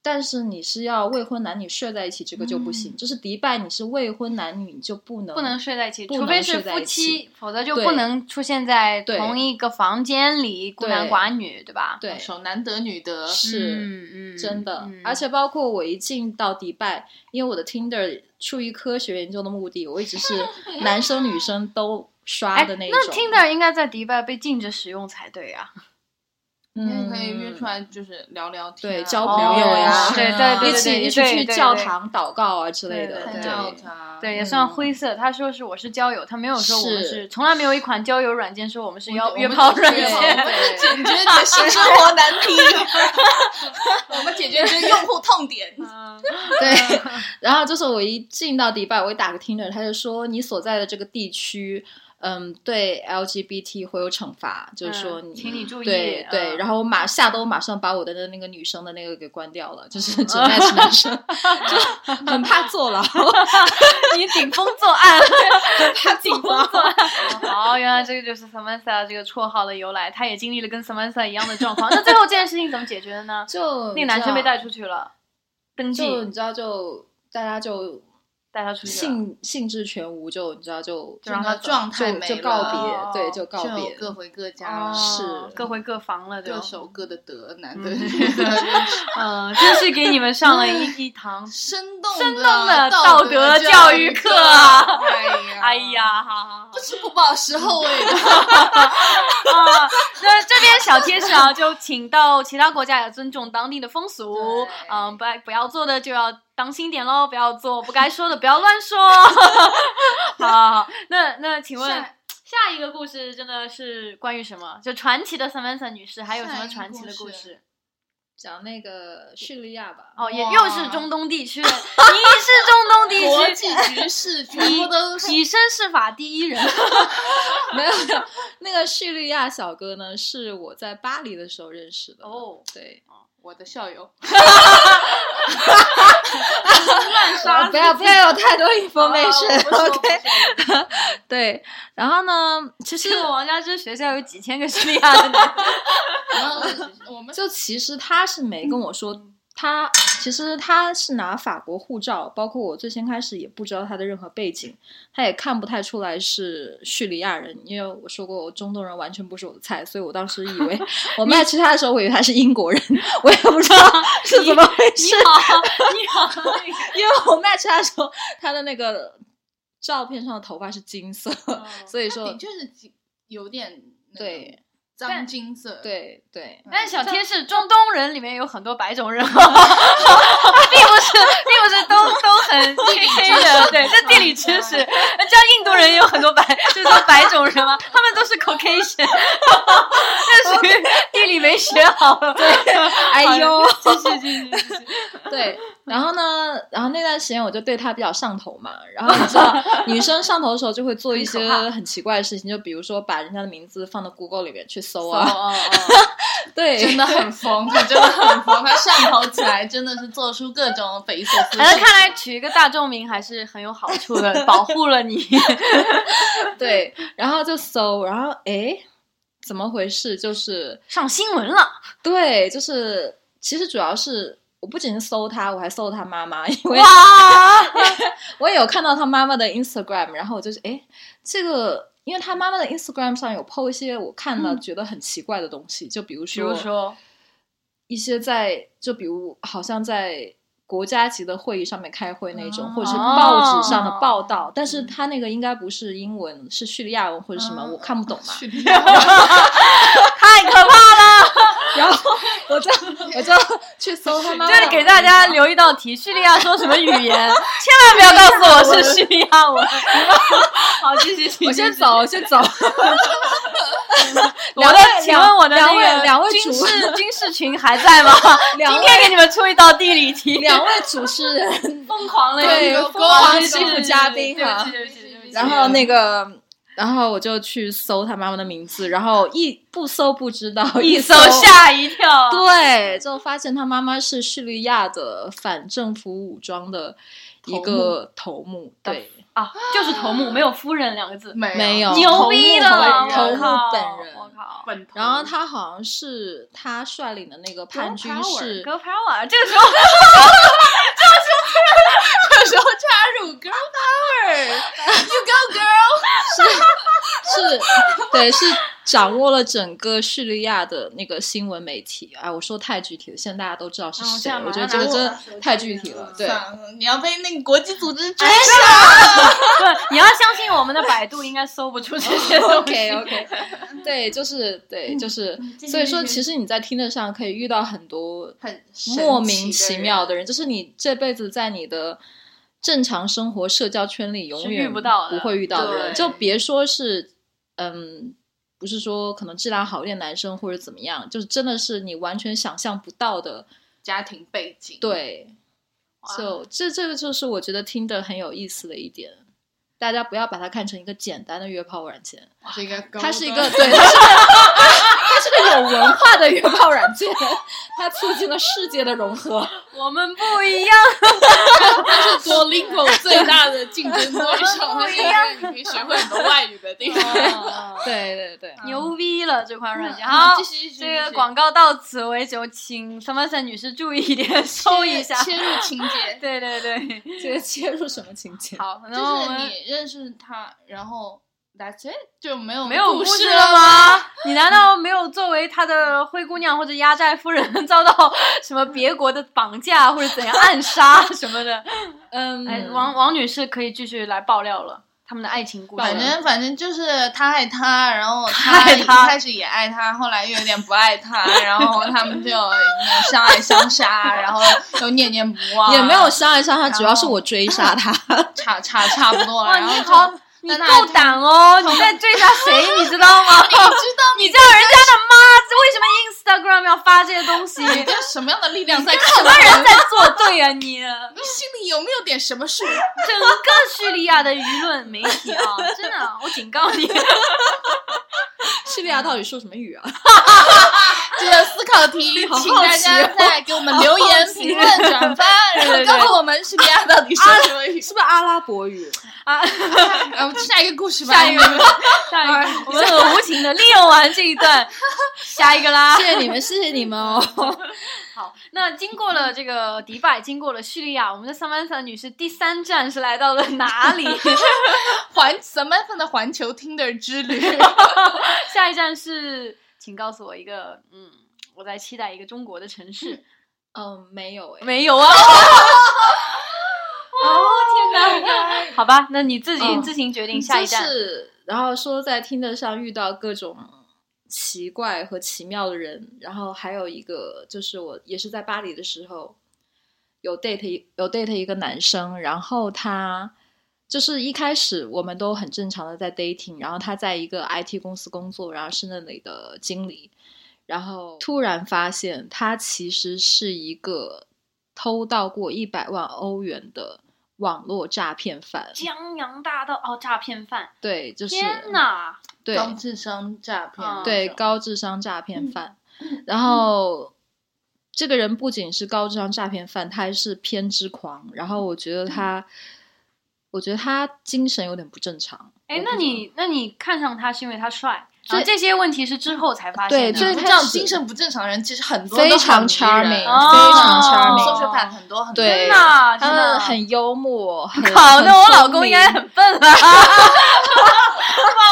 但是你是要未婚男女睡在一起，这个就不行。就是迪拜，你是未婚男女，你就不能不能睡在一起，除非是夫妻，否则就不能出现在同一个房间里，孤男寡女，对吧？对，手难得女得，是。嗯嗯，真的，嗯而且包括我一进到迪拜，因为我的 Tinder 出于科学研究的目的，我一直是男生女生都刷哎，的那一那。Tinder 应该在迪拜被禁止使用才对啊。你也可以嗯约出来就是聊聊天啊，对交哦朋友呀对啊对对一起一起去教堂祷告啊之类的。对对也算灰色。他说是我是交友，他没有说我们是是，从来没有一款交友软件说我们是要约炮软件。我们解决你的性生活难题，我们解决的是用户痛点。对，然后就是我一进到迪拜，我一打个 Tinder，他就说你所在的这个地区，嗯，对 LGBT 会有惩罚，就是说嗯你，请你注意对然后我马下都马上把我的那个女生的那个给关掉了，就是只 match 男生，就很怕坐牢。你顶风作案，他 顶风作案。好，原来这个就是 Samantha 这个绰号的由来，他也经历了跟 Samantha 一样的状况。那最后这件事情怎么解决的呢？就那个男生被带出，出去了，登记就你知道，就大家就带他出去了。兴兴致全无，就你知道就就让他状态没就就告了别，对，就告别。各回各家哦，是各回各房了，对各守各的德，男嗯的 嗯，真是给你们上了一一堂 生动生动的道道德教教育课啊哎呀，哎呀，好好好不吃不饱时候喂的。啊，那这边小贴士啊，就请到其他国家也尊重当地的风俗，嗯，不不要做的就要当心点喽，不要做不该说的不要乱说。好好好，那那请问下下一个故事真的是关于什么？就传奇的 Samantha 女士，还有什么传奇的故事？讲那个叙利亚吧，哦，也又是中东地区，你是中东地区国际局势全部都是以身试法第一人。没有没有，那个叙利亚小哥呢，是我在巴黎的时候认识的。哦，对，我的校友。乱杀 不要不要有太多 information，OK？对，然后呢，其实这个王家之学校有几千个叙利亚的男然后我们就其实他是没跟我说，他其实他是拿法国护照，包括我最先开始也不知道他的任何背景，他也看不太出来是叙利亚人，因为我说过我中东人完全不是我的菜，所以我当时以为 我卖其他的时候，我以为他是英国人，我也不知道 是怎么回事你，好，你好，因为我卖其他的时候，他的那个照片上的头发是金色，所以说的确是有点那个对脏金色。，对对。但小贴士，中东人里面有很多白种人，并不是，并不是都都很黑黑的，对，这地理知识。像印度人也有很多白，就是说白种人嘛，他们都是 Caucasian，这属于地理没学好。对，哎呦，继续继续继续。对，然后呢，然后那段时间我就对他比较上头嘛。然后你知道，女生上头的时候就会做一些很奇怪的事情，就比如说把人家的名字放到 Google 里面去搜啊哦哦。哦 对，真的很疯，他真的很疯，他上头起来真的是做出各种匪夷所思看来取一个大众名还是很有好处的，保护了你。对，然后就搜，然后哎，怎么回事？就是上新闻了，对，就是其实主要是我不仅是搜他，我还搜他妈妈，因为哇！我也有看到他妈妈的 Instagram，然后我就是诶，这个。因为他妈妈的 Instagram 上有 PO 一些我看了觉得很奇怪的东西，就比如说比说，如说，一些在就比如好像在国家级的会议上面开会那种，哦或者是报纸上的报道，但是他那个应该不是英文，是叙利亚文或者什么，嗯我看不懂嘛。叙利亚 太可怕了！然后我就我就去搜他妈妈的，这里给大家留一道题：叙利亚说什么语言？千万不要告诉我是叙利亚文。好，继续，我先走，我先走。我的，请问我的两位那个两位主军事 军事群还在吗？今天给你们出一道地理题，两位主持人，疯狂了，对疯狂是幸福嘉宾哈然后那个。然后我就去搜他妈妈的名字，然后一不搜不知道，一搜搜吓一跳。对，就发现他妈妈是叙利亚的反政府武装的一个头目，对，啊，就是头目，没有夫人两个字，没没有牛逼了，头目本人我靠。本头然后他好像是他率领的那个叛军是 Girl power，这个时候 这个时候这个时候插入 girl power，you go girl 是。是，对，是掌握了整个叙利亚的那个新闻媒体。哎，我说太具体了，现在大家都知道是嗯谁。我觉得这个真的太具体了。对，你要被那个国际组织追哎杀。不是，你要相信我们的百度应该搜不出这些东西。OK OK，对，就是对，就是，所以说，其实你在听的上可以遇到很多很莫名其妙的人，就是你这辈子在你的正常生活社交圈里永远遇不到的不会遇到的人，就别说是嗯。不是说可能质量好一点男生或者怎么样，就是真的是你完全想象不到的，家庭背景，对，哇。就这这个就是我觉得听的很有意思的一点，大家不要把它看成一个简单的约炮软件，它是一个，它是一个对，它是它是个有文化的约炮软件，它促进了世界的融合。我们不一样，它是 Duolingo 最大的竞争对手，它是一样你可以学会很多外语的地方。对 对对，牛逼了这款软件。嗯好继，续继续这个广告到此为止，请三八三女士注意一点，收一下。切入情节，对 对对，这个切入什么情节？好，然就是后我们你认识他，然后 That's it 就没有没有故事了？吗？你难道没有作为他的灰姑娘或者压寨夫人 遭到什么别国的绑架或者怎样暗杀 什么的？嗯，哎，王王女士可以继续来爆料了，他们的爱情故事。反正反正就是他爱他，然后他爱一他开始也爱他，后来又有点不爱他，然后他们就相爱相杀，然后又念念不忘，也没有相爱相杀，主要是我追杀他。差差差不多了。哇，然后就你好，你够胆哦！你在追杀谁？你知道吗？你知道你叫人家的妈，为什么 Instagram 要发这些东西？你跟什么样的力量在什么人在作对啊你？你心里有没有点什么数？整个叙利亚的舆论媒体啊，真的，我警告你，叙利亚到底说什么语啊？这个思考题，请大家再给我们留言、评论、转发，告诉我们叙利亚到底说什么语。是不是阿拉伯语？啊！呃，下一个故事吧。下一个，下一个，我们很无情的利用完这一段，下一个啦谢。谢你们，谢谢你们哦。好，那经过了这个迪拜，经过了叙利亚，我们的桑曼萨女士第三站是来到了哪里？环 Samantha 的环球 Tinder 之旅。下一站是，请告诉我一个，嗯，我在期待一个中国的城市。嗯，没有哎。没有啊。哦天哪！好吧，那你自己嗯自行决定下一站。是，然后说在听的上遇到各种奇怪和奇妙的人，然后还有一个就是我也是在巴黎的时候有 date 一有 date 一个男生，然后他就是一开始我们都很正常的在 dating，然后他在一个 IT 公司工作，然后是那里的经理，然后突然发现他其实是一个偷到过一百万欧元的网络诈骗犯。江洋大盗哦，诈骗犯！对，就是天哪！对高智商诈骗嗯，对高智商诈骗犯，然后这个人不仅是高智商诈骗犯，他还是偏执狂。然后我觉得他，我觉得他精神有点不正常。哎那你那你看上他是因为他帅？所以，这些问题是之后才发现的。不最开始这样精神不正常的人，其实很多非常 charming，哦非常 charming，sociopath 很多很多。对真的啊他真的们很幽默，很好，很那我老公应该很笨吧？哇，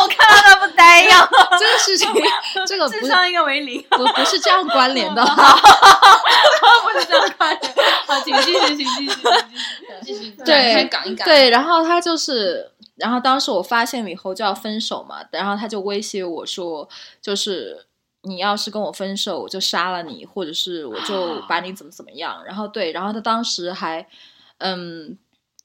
我看到他不呆样，这个事情，这个智商应该为零，不不是这样关联的。不是这样关联。好，请继续，请继续，请继续。继续展对开讲一讲。对，然后他就是，然后当时我发现了以后就要分手嘛，然后他就威胁我说，就是你要是跟我分手，我就杀了你，或者是我就把你怎么怎么样。然后对，然后他当时还，嗯。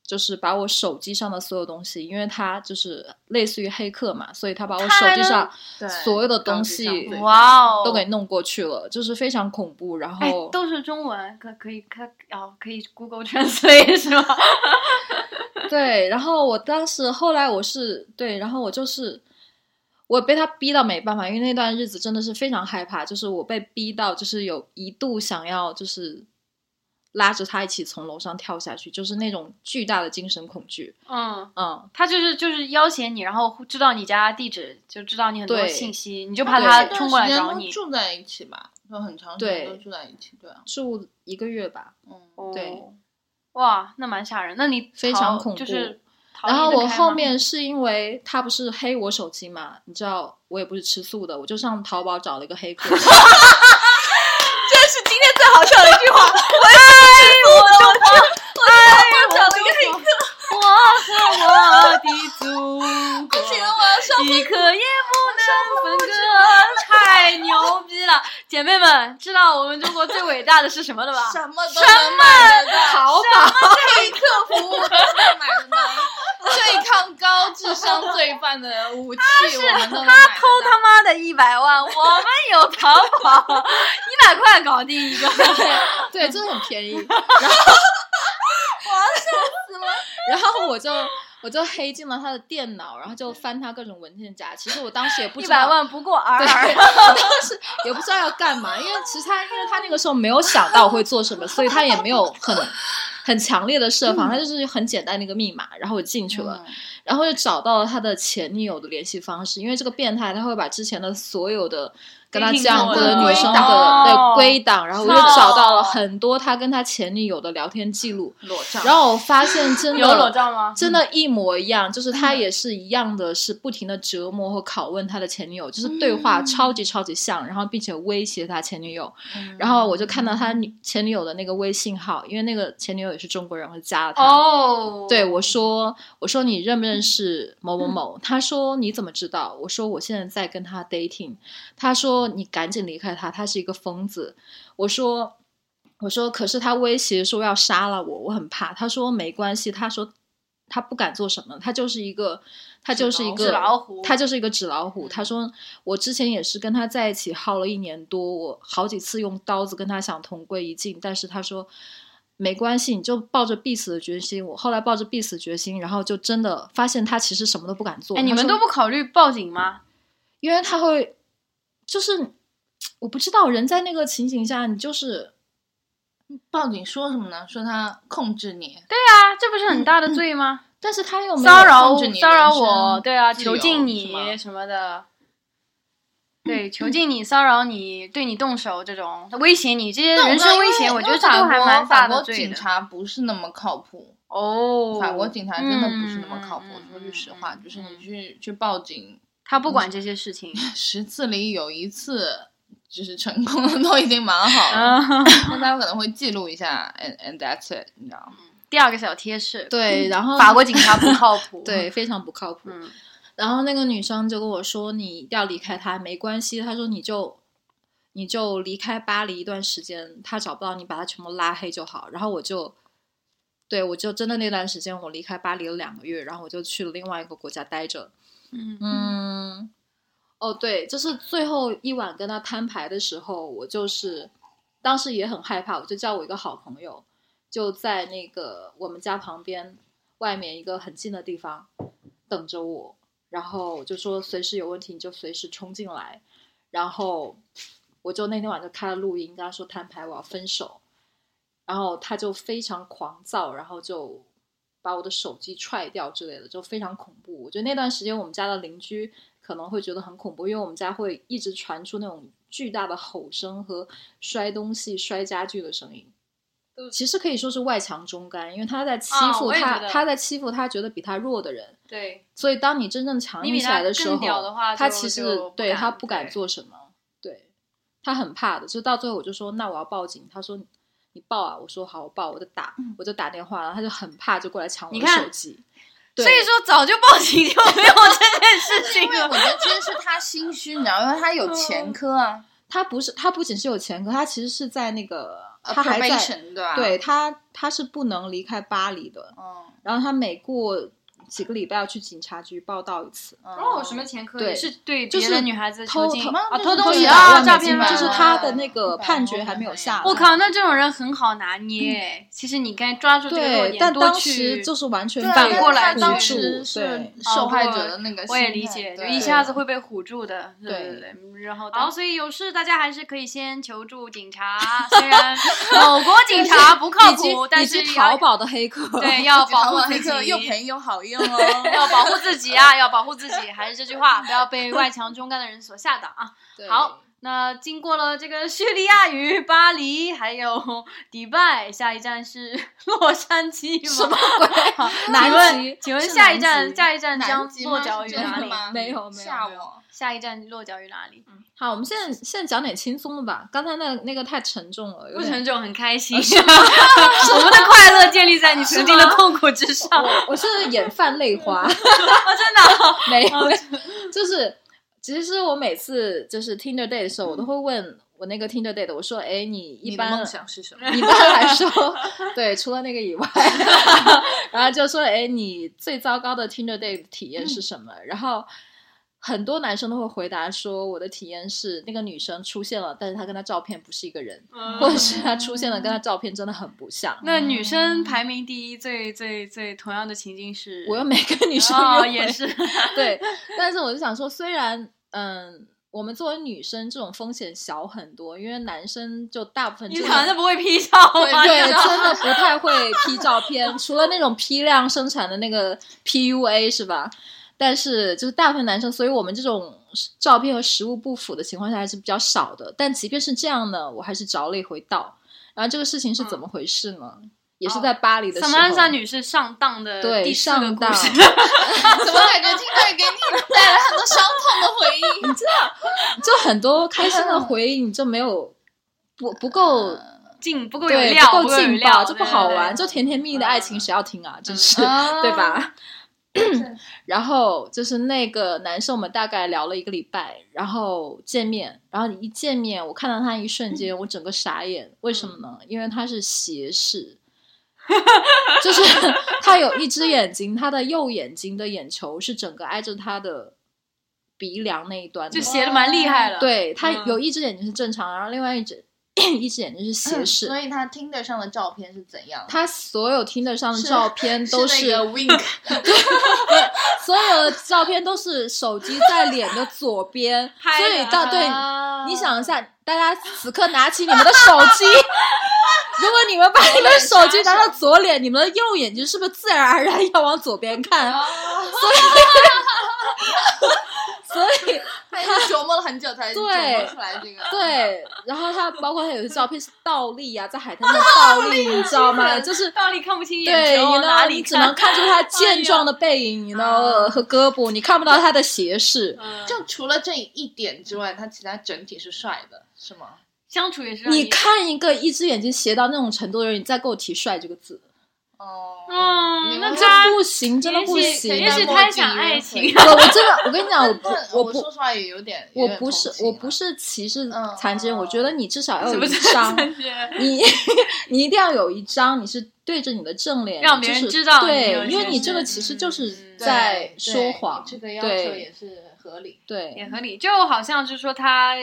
就是把我手机上的所有东西，因为他就是类似于黑客嘛，所以他把我手机上对所有的东西哇哦，都给弄过去了，就是非常恐怖。然哎后，都是中文，可可以可哦，可以 Google Translate 是吗？对，然后我当时后来我是对，然后我就是我被他逼到没办法，因为那段日子真的是非常害怕，就是我被逼到就是有一度想要就是拉着他一起从楼上跳下去，就是那种巨大的精神恐惧。嗯，嗯，他就是就是要挟你，然后知道你家地址，就知道你很多信息，你就怕他冲过来找你。住在一起吧，就很长时间都住在一起，对啊，住一个月吧。嗯，对哦，哇，那蛮吓人。那你非常恐怖就是然后我后面是因为他不是黑我手机嘛，你知道我也不是吃素的，我就上淘宝找了一个黑客。这是今天最好笑的一句话。找了一个黑客，我和我的祖国，一刻也不能分割，太牛逼了！姐妹们，知道我们中国最伟大的是什么了吧？什么都能买得到，淘宝黑客服务都能买得到，对抗高智商罪犯的武器，我们都能买得到。偷他妈的一百万，我们有淘宝，一百块搞定一个。对，真的很便宜。然后我要笑死了。然后我就我就黑进了他的电脑，然后就翻他各种文件夹。其实我当时也不知道一百万不过尔，尔。我当时也不知道要干嘛，因为其实他，因为他那个时候没有想到我会做什么，所以他也没有很很强烈的设防，他就是很简单的一个密码，然后我进去了，然后就找到了他的前女友的联系方式，因为这个变态他会把之前的所有的跟他讲过的女生的哦对归档，然后我就找到了很多他跟他前女友的聊天记录，裸照，然后我发现真的有裸照吗？真的，一模一样，就是他也是一样的，是不停的折磨和拷问他的前女友，就是对话超级超级像，然后并且威胁他前女友。然后我就看到他女前女友的那个微信号，因为那个前女友也是中国人，我就加了他。哦，对我说：“我说你认不认识某某某？”他说：“你怎么知道？”我说：“我现在在跟他 dating。”他说：“你赶紧离开他，他是一个疯子。”我说：“我说，可是他威胁说要杀了我，我很怕。”他说：“没关系。”他说：“他不敢做什么，他就是一个，他就是一个纸老虎他就是一个纸老虎。”他说：“我之前也是跟他在一起耗了一年多，我好几次用刀子跟他想同归于尽，但是他说。”没关系，你就抱着必死的决心。我后来抱着必死决心，然后就真的发现他其实什么都不敢做。哎，你们都不考虑报警吗？因为他会，就是我不知道人在那个情景下，你就是报警说什么呢？说他控制你，对啊，这不是很大的罪吗？但是他又没有骚扰你骚扰我，对啊，囚禁你什么的。对，囚禁你、骚扰你、对你动手这种威胁你，这些人身威胁，我觉得这都还蛮大法国的罪的。警察不是那么靠谱，哦，法国警察真的不是那么靠谱。嗯说句实话，嗯就是你去去报警，他不管这些事情。十次里有一次就是成功的，都已经蛮好了。啊，那他可能会记录一下，and and that's it，你知道吗？第二个小贴士，对，然后法国警察不靠谱。对非常不靠谱。嗯，然后那个女生就跟我说：“你要离开他没关系。”她说：“你就你就离开巴黎一段时间，他找不到你，把他全部拉黑就好。”然后我就，对我就真的那段时间我离开巴黎了两个月，然后我就去了另外一个国家待着。嗯。嗯，哦对，就是最后一晚跟他摊牌的时候，我就是当时也很害怕，我就叫我一个好朋友，就在那个我们家旁边外面一个很近的地方等着我，然后我就说随时有问题你就随时冲进来，然后我就那天晚上开了录音，跟他说摊牌我要分手，然后他就非常狂躁，然后就把我的手机踹掉之类的，就非常恐怖。我觉得那段时间我们家的邻居可能会觉得很恐怖，因为我们家会一直传出那种巨大的吼声和摔东西、摔家具的声音。其实可以说是外强中干，因为他在欺啊负他，他在欺负他觉得比他弱的人。对，所以当你真正强硬起来的时候，他其实对他不敢做什么，对他很怕的。就到最后，我就说那我要报警，他说你报啊，我说好，我报，我就打，我就打电话，然后他就很怕，就过来抢我的手机。所以说早就报警就没有这件事情 因为了。我觉得其实是他心虚，你知道，因为他有前科啊，他不是，他不仅是有前科，他其实是在那个，呃他还在？对他他是不能离开巴黎的。嗯，然后他每过几个礼拜要去警察局报道一次，哦，什么前科？对是对就是别的女孩子偷偷啊，偷东西啊，诈骗就是他的那个判决还没有下来。我靠，那这种人很好拿捏。其实你该抓住这个点，但当时就是完全反过来当时是受害者的那个心态，我也理解，就一下子会被唬住的。对对对对，然后好，所以有事大家还是可以先求助警察，虽然 某国警察不靠谱，但是要淘宝的黑客，对要保护淘宝黑自己，客又便宜又好用哦。要保护自己啊，要保护自己，还是这句话，不要被外强中干的人所吓到啊。好，那经过了这个叙利亚与巴黎，还有迪拜，下一站是洛杉矶吗？什么鬼？请问极请问下一站下一站将南极吗落脚于哪里？没有没有没有吓我。下一站落脚于哪里？好，我们现在现在讲点轻松的吧。刚才那那个太沉重了，不沉重，很开心。我们的快乐建立在你曾经的痛苦之上。哦，我我是眼泛泪花，真的哦。没有，就是其实我每次就是 Tinder date 的时候，我都会问我那个 Tinder date，我说，哎，你一般你梦想是什么？一般来说，对，除了那个以外，然后就说，哎，你最糟糕的 Tinder date 体验是什么？然后很多男生都会回答说，我的体验是那个女生出现了，但是她跟她照片不是一个人，或者是她出现了，跟她照片真的很不像。那女生排名第一，最最最同样的情境是，我又没跟女生哦，约会也是，对，但是我就想说，虽然嗯，我们作为女生这种风险小很多，因为男生就大部分你真的好像不会 P 照吗？对，你知道真的不太会 P 照片，除了那种批量生产的那个 PUA 是吧？但是就是大部分男生，所以我们这种照片和实物不符的情况下还是比较少的。但即便是这样呢，我还是着了一回道。然后这个事情是怎么回事呢？也是在巴黎的时候，萨曼莎女士上当的对上当，怎么感觉听到给你带来很多伤痛的回忆？你知道就很多开心的回忆，你就没有不不够劲不够有对料，不够劲，爆，就不好玩，就甜甜蜜蜜的爱情谁要听啊？真是对吧？然后就是那个男生，我们大概聊了一个礼拜，然后见面，然后一见面，我看到他一瞬间，我整个傻眼。为什么呢？因为他是斜视，就是他有一只眼睛，他的右眼睛的眼球是整个挨着他的鼻梁那一端就，斜的蛮厉害了。，对他嗯有一只眼睛是正常，然后另外一只一只眼睛是斜视。所以他听得上的照片是怎样？他所有听得上的照片都是那个 wink，所有的照片都是手机在脸的左边，所以到对，啊你想一下，大家此刻拿起你们的手机，如果你们把你们的手机拿到左脸，你们的右眼睛是不是自然而然要往左边看？所以他也是琢磨了很久才琢磨出来这个。对，然后他包括他有些照片是倒立啊，在海滩上 倒立，你知道吗？就是倒立看不清眼对，你呢，哪里你只能看出他健壮的背影，你呢和胳膊，你看不到他的斜视。嗯就除了这一点之外，他其他整体是帅的，是吗？相处也是你看一个一只眼睛斜到那种程度的人，你再给我提“帅”这个字，哦，嗯你们这不行，真的不行。也许他想爱情，我我真的，我跟你讲，我不但，我不说，实话也有点，我不是我不是歧视嗯残疾人，嗯我觉得你至少要有一张，你你一定要有一张，你是对着你的正脸，让别人就是知道对，因为你这个其实就是嗯在说谎，这个要求对。也是合理。对也合理，就好像就是说他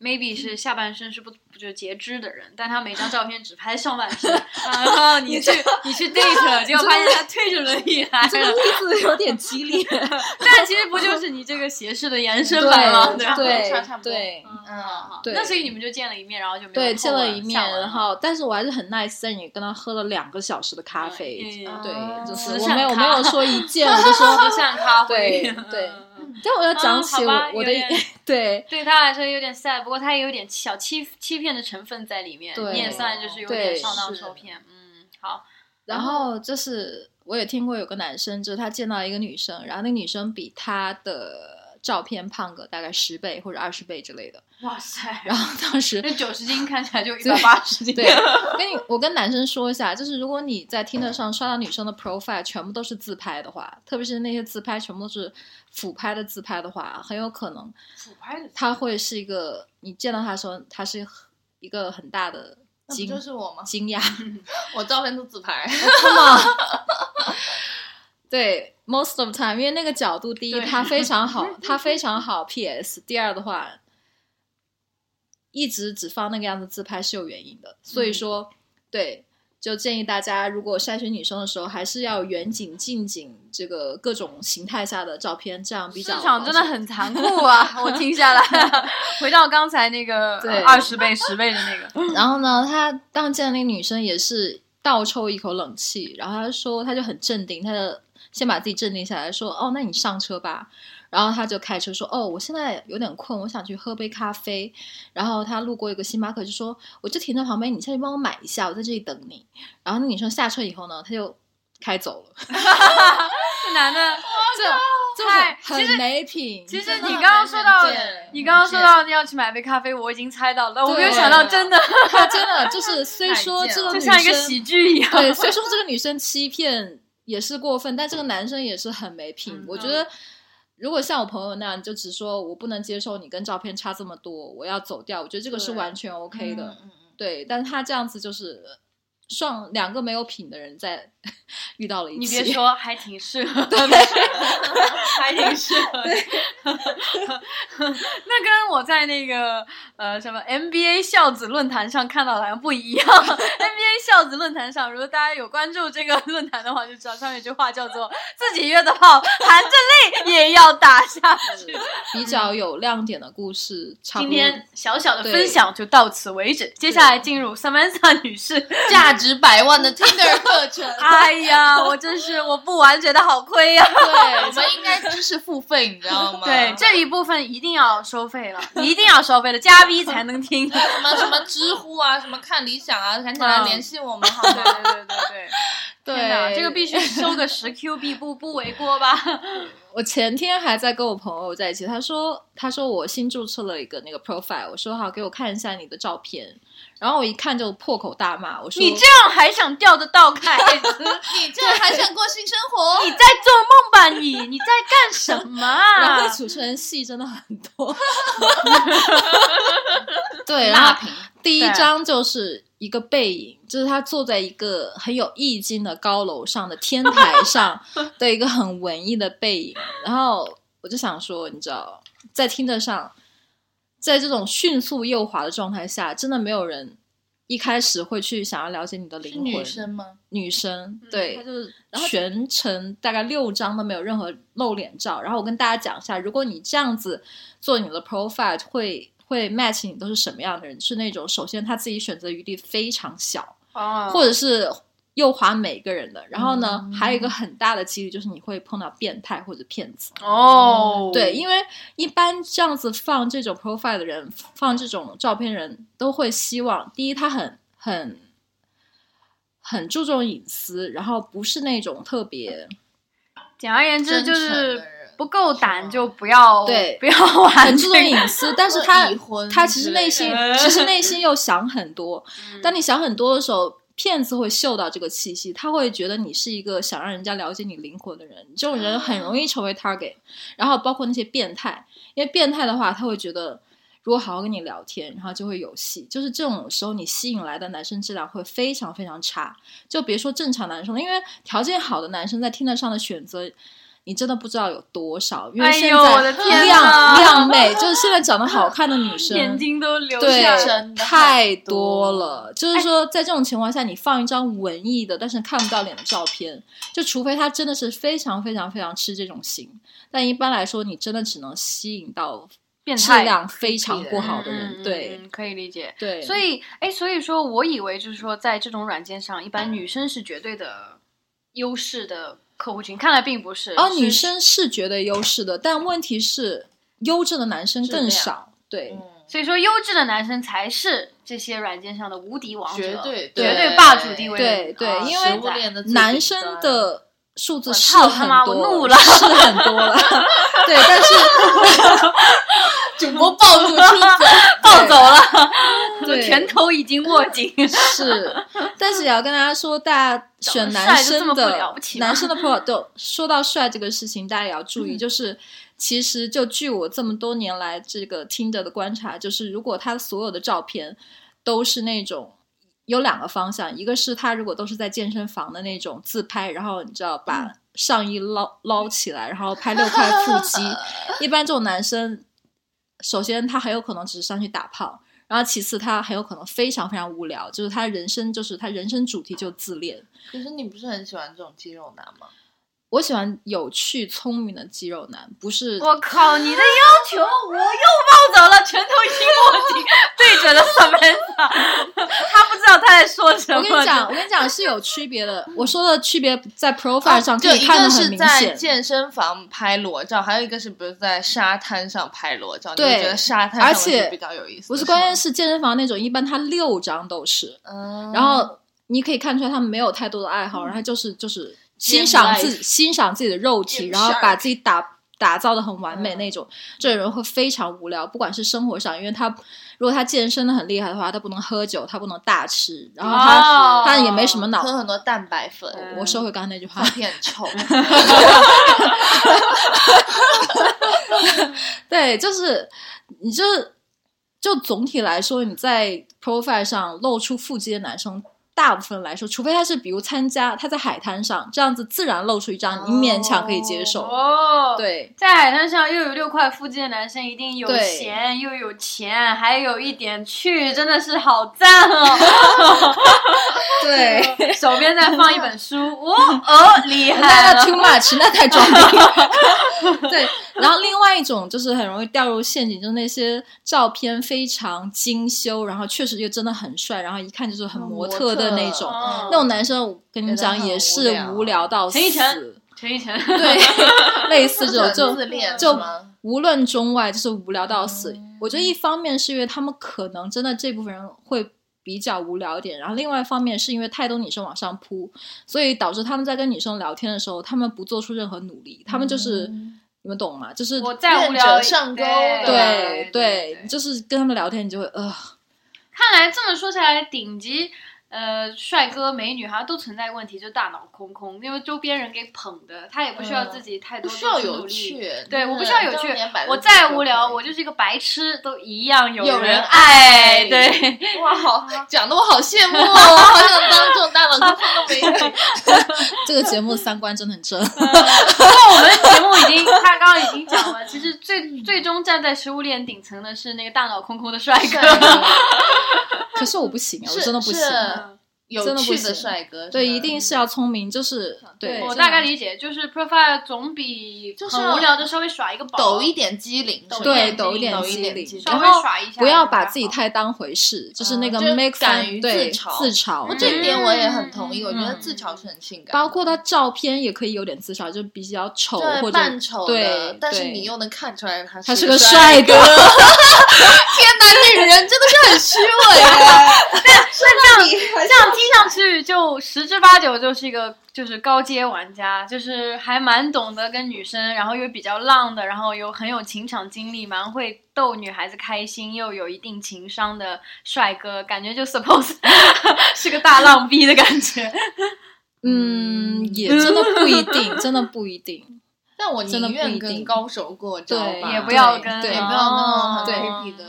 maybe 是下半身是不不就是截肢的人，但他每张照片只拍上半身，然后你去 你去 date，结果发现他推着轮椅来这个了，例子有点激烈，但其实不就是你这个斜视的延伸版吗？对对差差不多对嗯，对那所以你们就见了一面，然后就没有对，见了一面，然后但是我还是很 nice，在你跟他喝了两个小时的咖啡，嗯对，哦就是我没有没有说一见 我就说慈善咖啡，对对但我要讲起我我的 对对他来说有点 sad，不过他也有点小欺欺骗的成分在里面，对你也算就是有点上当受骗，嗯，好，然后就是我也听过有个男生，就是他见到一个女生，然后那个女生比他的照片胖个大概十倍或者二十倍之类的。哇塞，然后当时那九十斤看起来就一百八十斤，对，跟你我跟男生说一下，就是如果你在听的上刷到女生的 profile 全部都是自拍的话，特别是那些自拍全部都是俯拍的自拍的话，很有可能俯拍的他会是一个你见到他的时候，他是一个很大的惊就是我吗？惊讶。我照片都自拍，Come on，对，most of time，因为那个角度，第一对它非常好，它非常好。P.S. 第二的话，一直只放那个样子自拍是有原因的，所以说，对，就建议大家如果筛选女生的时候，还是要远景、近景这个各种形态下的照片，这样比较市场真的很残酷啊！我听下来，回到刚才那个对二十倍、十倍的那个，然后呢，他当见那个女生也是倒抽一口冷气，然后他说他就很镇定，他就先把自己镇定下来，说：“哦，那你上车吧。”然后他就开车说：“哦，我现在有点困，我想去喝杯咖啡。”然后他路过一个星巴克，就说：“我就停在旁边，你下去帮我买一下，我在这里等你。”然后那女生下车以后呢，他就开走了，这男的。这这太很没品。其实你刚刚说到，你刚刚说到要去买杯咖啡，我已经猜到了，我没有想到真的 他真的就是，虽说这个女就像一个生喜剧一样。对，虽说这个女生欺骗也是过分，但这个男生也是很没品。嗯我觉得，如果像我朋友那样，就只说我不能接受你跟照片差这么多，我要走掉，我觉得这个是完全 OK 的。对，但是他这样子就是双两个没有品的人在 遇到了一起。你别说，还挺适合的，还挺适合的。那跟我在那个呃什么 MBA 孝子论坛上看到的好像不一样。MBA 孝子论坛上，如果大家有关注这个论坛的话，就知道上面有句话叫做“自己约的炮，含着泪也要打下去比较有亮点的故事，”。差不多今天小小的分享就到此为止，接下来进入 Samantha 女士。价值百万的 Tinder 课程。哎呀，我真是我不玩觉得好亏呀、对，我们应该知识付费，你知道吗？对，这一部分一定要收费了，一定要收费了，加 V 才能听。什么什么知乎啊，什么看理想啊，赶紧来联系我们好对吗？对 对对。对天哪，这个必须收个十 Q 币，不不为过吧？我前天还在跟我朋友在一起，他说他说我新注册了一个那个 profile，我说好给我看一下你的照片，然后我一看就破口大骂，我说你这样还想钓得到凯子？你这样还想过性生活？你在做梦吧你？你在干什么啊然后？主持人戏真的很多，对，然后，第一对张就是一个背影，就是他坐在一个很有意境的高楼上的天台上的一个很文艺的背影。然后我就想说，你知道，在听得上，在这种迅速右滑的状态下，真的没有人一开始会去想要了解你的灵魂。女生吗？女生对，就是全程大概六张都没有任何露脸照。然后我跟大家讲一下，如果你这样子做你的 profile，会会 match 你都是什么样的人？是那种首先他自己选择余地非常小，啊或者是右滑每个人的。然后呢，嗯还有一个很大的几率就是你会碰到变态或者骗子。哦，对，因为一般这样子放这种 profile 的人，放这种照片人都会希望，第一他很很很注重隐私，然后不是那种特别简而言之就是不够胆就不要对不要玩很注重隐私，但是他他其实内心其实内心又想很多。嗯当你想很多的时候，骗子会嗅到这个气息，他会觉得你是一个想让人家了解你灵魂的人。这种人很容易成为 target。然后包括那些变态，因为变态的话，他会觉得如果好好跟你聊天，然后就会有戏。就是这种时候，你吸引来的男生质量会非常非常差。就别说正常男生了，因为条件好的男生在听得上的选择。你真的不知道有多少，因为哎现在的天靓呐靓妹，就是现在长得好看的女生，眼睛都流对下来。太多多了。就是说，在这种情况下，你放一张文艺的，但是看不到脸的照片，就除非她真的是非常非常非常吃这种型，但一般来说，你真的只能吸引到质变态量非常不好的嗯人。嗯对嗯可以理解。对，所以，哎，所以说我以为就是说，在这种软件上，一般女生是绝对的优势的客户群，看来并不是。哦，女生是绝对优势的，但问题是优质的男生更少。对，嗯所以说，优质的男生才是这些软件上的无敌王者，绝对绝对霸主地位。对对啊因为男生的数字我是很多，我怒了 是很多了。对，但是 主播暴露出走，暴走了，对 拳头已经握紧。是，但是也要跟大家说，大家选男生的男生的 pro 都说到帅这个事情，大家也要注意，嗯就是其实就据我这么多年来这个听着的观察，就是如果他所有的照片都是那种有两个方向，一个是他如果都是在健身房的那种自拍，然后你知道把上衣捞捞起来，然后拍六块腹肌，一般这种男生，首先他很有可能只是上去打炮。然后，其次，他很有可能非常非常无聊，就是他人生就是他人生主题就自恋。可是你不是很喜欢这种肌肉男吗？我喜欢有趣聪明的肌肉男，不是。我靠，你的要求我又暴走了，拳头已经握紧，对准了 Samantha，他不知道他在说什么。我跟你讲，我跟你讲是有区别的。我说的区别在 profile 上可以看得很明显。一个是在健身房拍裸照，还有一个是比如在沙滩上拍裸照。对，觉得沙滩而且比较有意思。不是，关键是健身房那种，一般他六张都是。嗯。然后你可以看出来，他们没有太多的爱好，然后就是就是。欣赏自己，欣赏自己的肉体，然后把自己打打造的很完美那种，这种人会非常无聊。不管是生活上，因为他如果他健身的很厉害的话，他不能喝酒，他不能大吃，然后他他也没什么脑，喝很多蛋白粉。我收回刚才那句话，变臭。对，就是你就是就总体来说，你在 profile 上露出腹肌的男生。大部分来说，除非他是比如参加他在海滩上这样子自然露出一张，你勉强可以接受。哦，对，在海滩上又有六块腹肌的男生，一定有钱又有钱，还有一点趣，真的是好赞哦。对，手边再放一本书，哦哦，厉害了，too much，那太装逼。对，然后另外一种就是很容易掉入陷阱，就是那些照片非常精修，然后确实又真的很帅，然后一看就是很模特的。那种那种男生，我跟你讲也是无聊到死。陈奕晨，陈奕晨，对，类似这种就就无论中外，就是无聊到死。我觉得一方面是因为他们可能真的这部分人会比较无聊一点，然后另外一方面是因为太多女生往上扑，所以导致他们在跟女生聊天的时候，他们不做出任何努力，他们就是你们懂吗？就是我再无聊上钩，对对，就是跟他们聊天，你就会呃。看来这么说起来，顶级。呃，帅哥美女好像都存在问题，就大脑空空，因为周边人给捧的，他也不需要自己太多需要有趣。对，我不需要有趣，我再无聊，我就是一个白痴，都一样有人爱。对，哇，好讲的我好羡慕我，好想当这种大脑空空的美女。这个节目三观真的很正。不过我们节目已经，他刚刚已经讲了，其实最最终站在食物链顶层的是那个大脑空空的帅哥。可是我不行啊，我真的不行。有趣的帅哥，对，一定是要聪明，就是对。我大概理解，就是 profile 总比很无聊的稍微耍一个宝，抖一点机灵，对，抖一点机灵，稍微耍一下，不要把自己太当回事，就是那个 make 敢于自嘲，自嘲。这一点我也很同意，我觉得自嘲是很性感。包括他照片也可以有点自嘲，就比较丑或者扮丑对，但是你又能看出来他他是个帅哥。天哪，女人真的是很虚伪啊！但这样这样听上去就。十之八九就是一个就是高阶玩家，就是还蛮懂得跟女生，然后又比较浪的，然后又很有情场经历，蛮会逗女孩子开心，又有一定情商的帅哥，感觉就 suppose 是个大浪逼的感觉。嗯，也真的不一定，真的不一定。但我宁愿跟高手过招吧，也不要跟，对，不要跟很 creepy 的。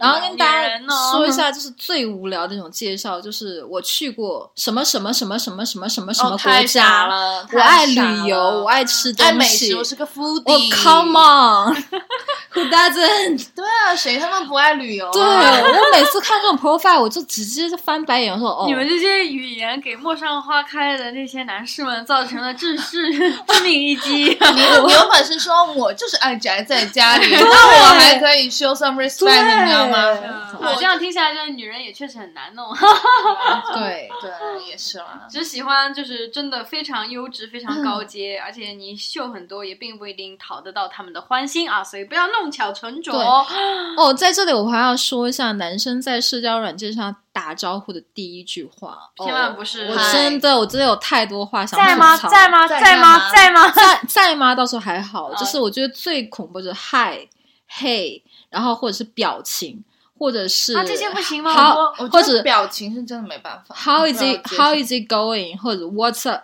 然后跟大家说一下，就是最无聊的那种介绍，就是我去过什么什么什么什么什么什么什么国家，了我爱旅游，我爱吃东西，我是个 foodie。Come on，who doesn't？对啊，谁他妈不爱旅游？对我每次看这种 profile，我就直接翻白眼，说哦，你们这些语言给陌上花开的那些男士们造成了致世致命一击。你你有本事说我就是爱宅在家里，那我还可以 show some respect，你知道吗？我这样听下来，就是女人也确实很难弄。对 对，也是啦。只喜欢就是真的非常优质、非常高阶，而且你秀很多，也并不一定讨得到他们的欢心啊。所以不要弄巧成拙。哦，在这里我还要说一下，男生在社交软件上打招呼的第一句话，千万不是。我真的，我真的有太多话想在吗？在吗？在吗？在吗？在在吗？倒是还好，就是我觉得最恐怖就是嗨嘿。然后或者是表情，或者是啊这些不行吗？好，或者表情是真的没办法。How is it? How is it going? 或者 What's up?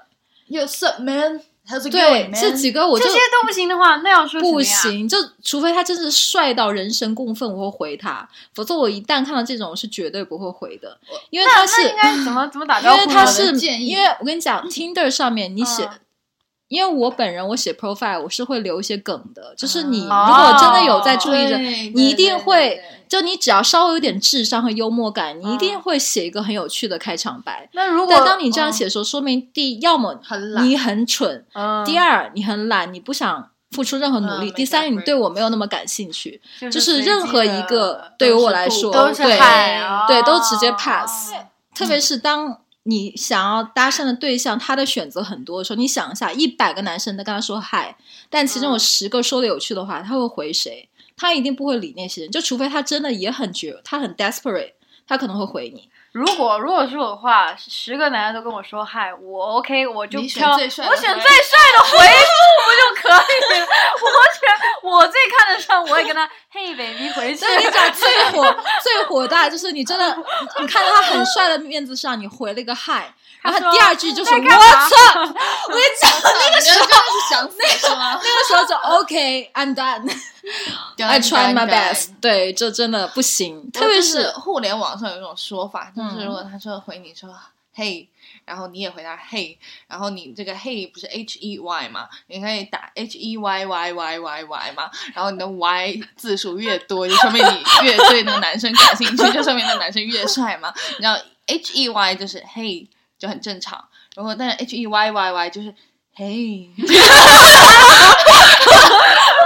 Up, man? 对这几个我就这些都不行的话，那要说不？行，就除非他真是帅到人神共愤，我会回他，否则我一旦看到这种，我是绝对不会回的，因为他是应该怎么怎么打因招呼呢？我为他是的建议因为我跟你讲，Tinder 上面你写。嗯因为我本人我写 profile 我是会留一些梗的，就是你如哦果真的有在注意着，对你一定对会就你只要稍微有点智商和幽默感，你一定嗯会写一个很有趣的开场白。那如。果但当你这样写的时候，说明第一，要么你很蠢，嗯，第二你很懒，你不想付出任何努力，嗯第三你对我没有那么感兴趣，就就是任何一个对于我来说对哦对都直接 pass 特别是当你想要搭讪的对象，他的选择很多的时候，你想一下，一百个男生都跟他说嗨，但其中有十个说的有趣的话，他会回谁？他一定不会理那些人，就除非他真的也很绝，他很 desperate，他可能会回你。如果如果是我的话，十个男的都跟我说嗨，我 OK，我就挑我选最帅的回复不就可以了？我选我最看得上，我也跟他嘿 baby 回去我跟你讲，最火 最火大就是你真的，你看到他很帅的面子上，你回了一个嗨，然后他第二句就是我在干嘛操！我跟你讲，那个时候？那个时候就 OK，I'm done。I tried my best。对，这真的不行，特别是是互联网上有一种说法，就是嗯如果他说回你说嘿，然后你也回答嘿，然后你这个嘿不是 H E Y 嘛，你可以打 H E Y Y Y Y Y 嘛，然后你的 Y 字数越多，就说明你越对那个男生感兴趣，就说明那个男生越帅嘛。然后 H E Y 就是嘿就很正常，如果但是 H E Y Y Y 就是嘿，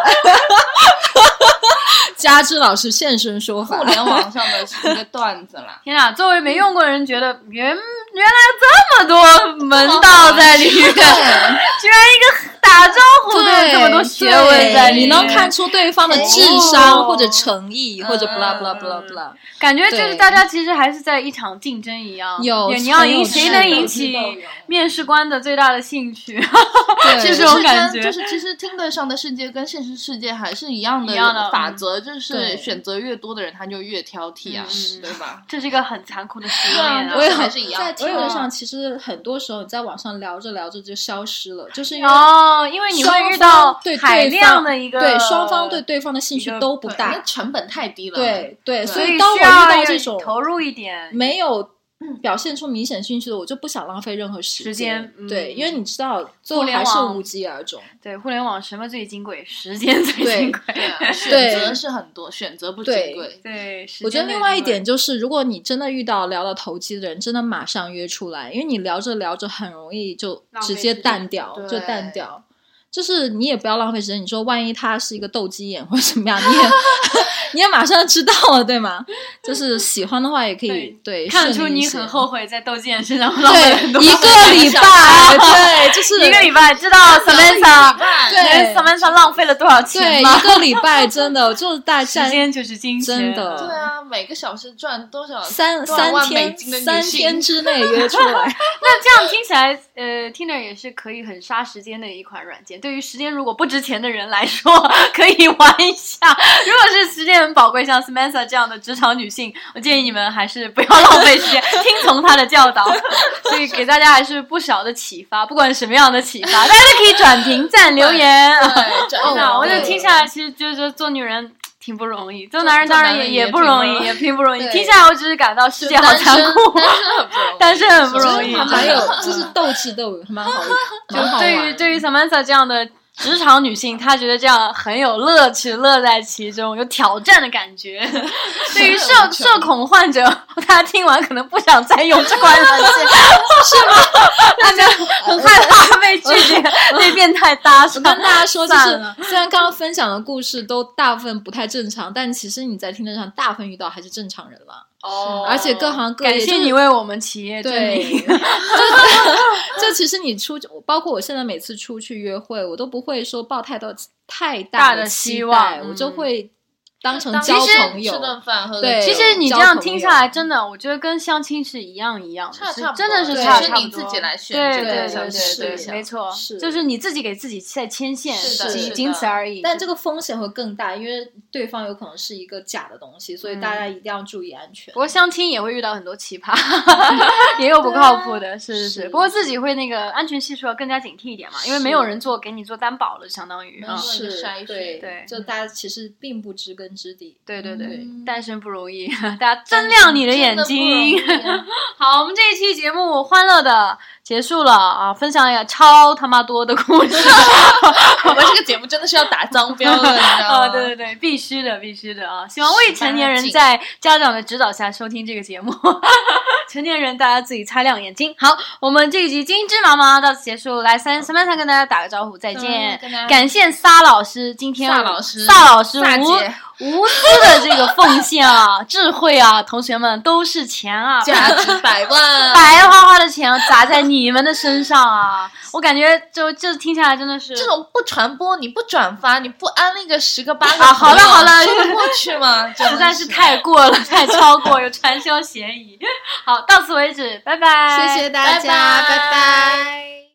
啊哈哈哈哈哈佳芝老师现身说法互。联网上的一个段子啦。天啊！作为没用过的人，觉得原原来这么多门道在里面，居然一个打招呼都有这么多学问在里面，你能看出对方的智商或者诚意，或者 blah blah blah blah。感觉就是大家其实还是在一场竞争一样，有你要引谁能引起面试官的最大的兴趣？对 是这种感觉就是其实听得上的世界跟现实世界还是一样的一样的法则，就是选择越多的人他就越挑剔啊，嗯对吧？这是一个很残酷的实验！我也还很是一样在听嗯得上，其实很多时候你在网上聊着聊着就消失了，就是因为哦，因为你会遇到对海量的一个对双方对对方的兴趣都不大那，成本太低了。对对，对所所以以当我遇到这种投入一点，没有表现出明显兴趣的，我就不想浪费任何时时间嗯对，因为你知道，最后互联网还是无疾而终。对互联网什么最金贵？时间最金贵。对啊，选择是很多，选择不金贵。对，时我觉得另外一点就是，如果你真的遇到聊到投机的人，真的马上约出来，因为你聊着聊着很容易就直接淡掉，就淡掉。就是你也不要浪费时间，你说万一他是一个斗鸡眼或者怎么样，你也 你也马上知道了，对吗？就是喜欢的话也可以对看出你很后悔在斗鸡眼身上浪费了很多对一个礼拜，对，就是 一个礼拜，知道 Samantha 对 Samantha 浪费了多少钱吗对一？个礼拜真的就是大 时家间就是金钱，真的对啊，每个小时赚多少？三三天三天之内约出来，那这样听起来，呃，Tinder 也是可以很杀时间的一款软件。对于时间如果不值钱的人来说，可以玩一下。如果是时间很宝贵，像 Samantha 这样的职场女性，我建议你们还是不要浪费时间，听从她的教导。所以给大家还是不少的启发，不管什么样的启发，大家都可以转评、赞、留言。对，真的那我就听下来，其实就是说做女人。挺不容易，做男人当然也也也不容易，也挺不容易。听下来，我只是感到世界好残酷。但是很不容易，还蛮有，就是斗智斗勇，蛮好，蛮好对于。对于 Samantha 这样的职场女性，她觉得这样很有乐趣，乐在其中，有挑战的感觉。对于社社恐患者，大家听完可能不想再用这款软件，是吗？大家很害怕被拒绝，被变态搭讪。我跟大家说，就是虽然刚刚分享的故事都大部分不太正常，但其实你在听的上，大部分遇到还是正常人了。哦而且各行各业感谢你为我们企业证对明。就其实你出，包括我现在每次出去约会，我都不会说抱太多太大的的期希望待，我就嗯。会当成交朋友吃。顿饭喝对其实你这样听下来，真的，我觉得跟相亲是一样一样的，是差差不多真的是对差差不多。是你自己来选对这个对对对对，对象没错，是就是你自己给自己在牵线，是的仅仅此而已。但这个风险会更大，因为对方有可能是一个假的东西，所以大家一定要注意安全不。过相亲也会遇到很多奇葩，也有不靠谱的，是是是。是不过自己会那个安全系数要更加警惕一点嘛，因为没有人做给你做担保了，相当于啊。是是对对就大家其实并不知根知底。对对对嗯，单身不容易，大家睁亮你的眼睛。好，我们这一期节目欢乐的结束了啊，分享一个超他妈多的故事 我们这个节目真的是要打脏标的，你知道吗？啊！对对对，必须的，必须的啊！希望未成年人在家长的指导下收听这个节目，成年人大家自己擦亮眼睛。好，我们这一集金枝麻麻到此结束，来三 Samantha 跟大家打个招呼，再见。感谢撒老师今天撒老师撒老师无私的这个奉献啊，智慧啊，同学们都是钱啊，价值百万，白花花的钱砸在你们的身上啊！我感觉就就听下来真的是这种不传播，你不转发，你不安利个十个八个啊好了好了说得过去吗？真的实在是太过了，太超过，有传销嫌疑。好，到此为止，拜拜，谢谢大家，拜拜拜拜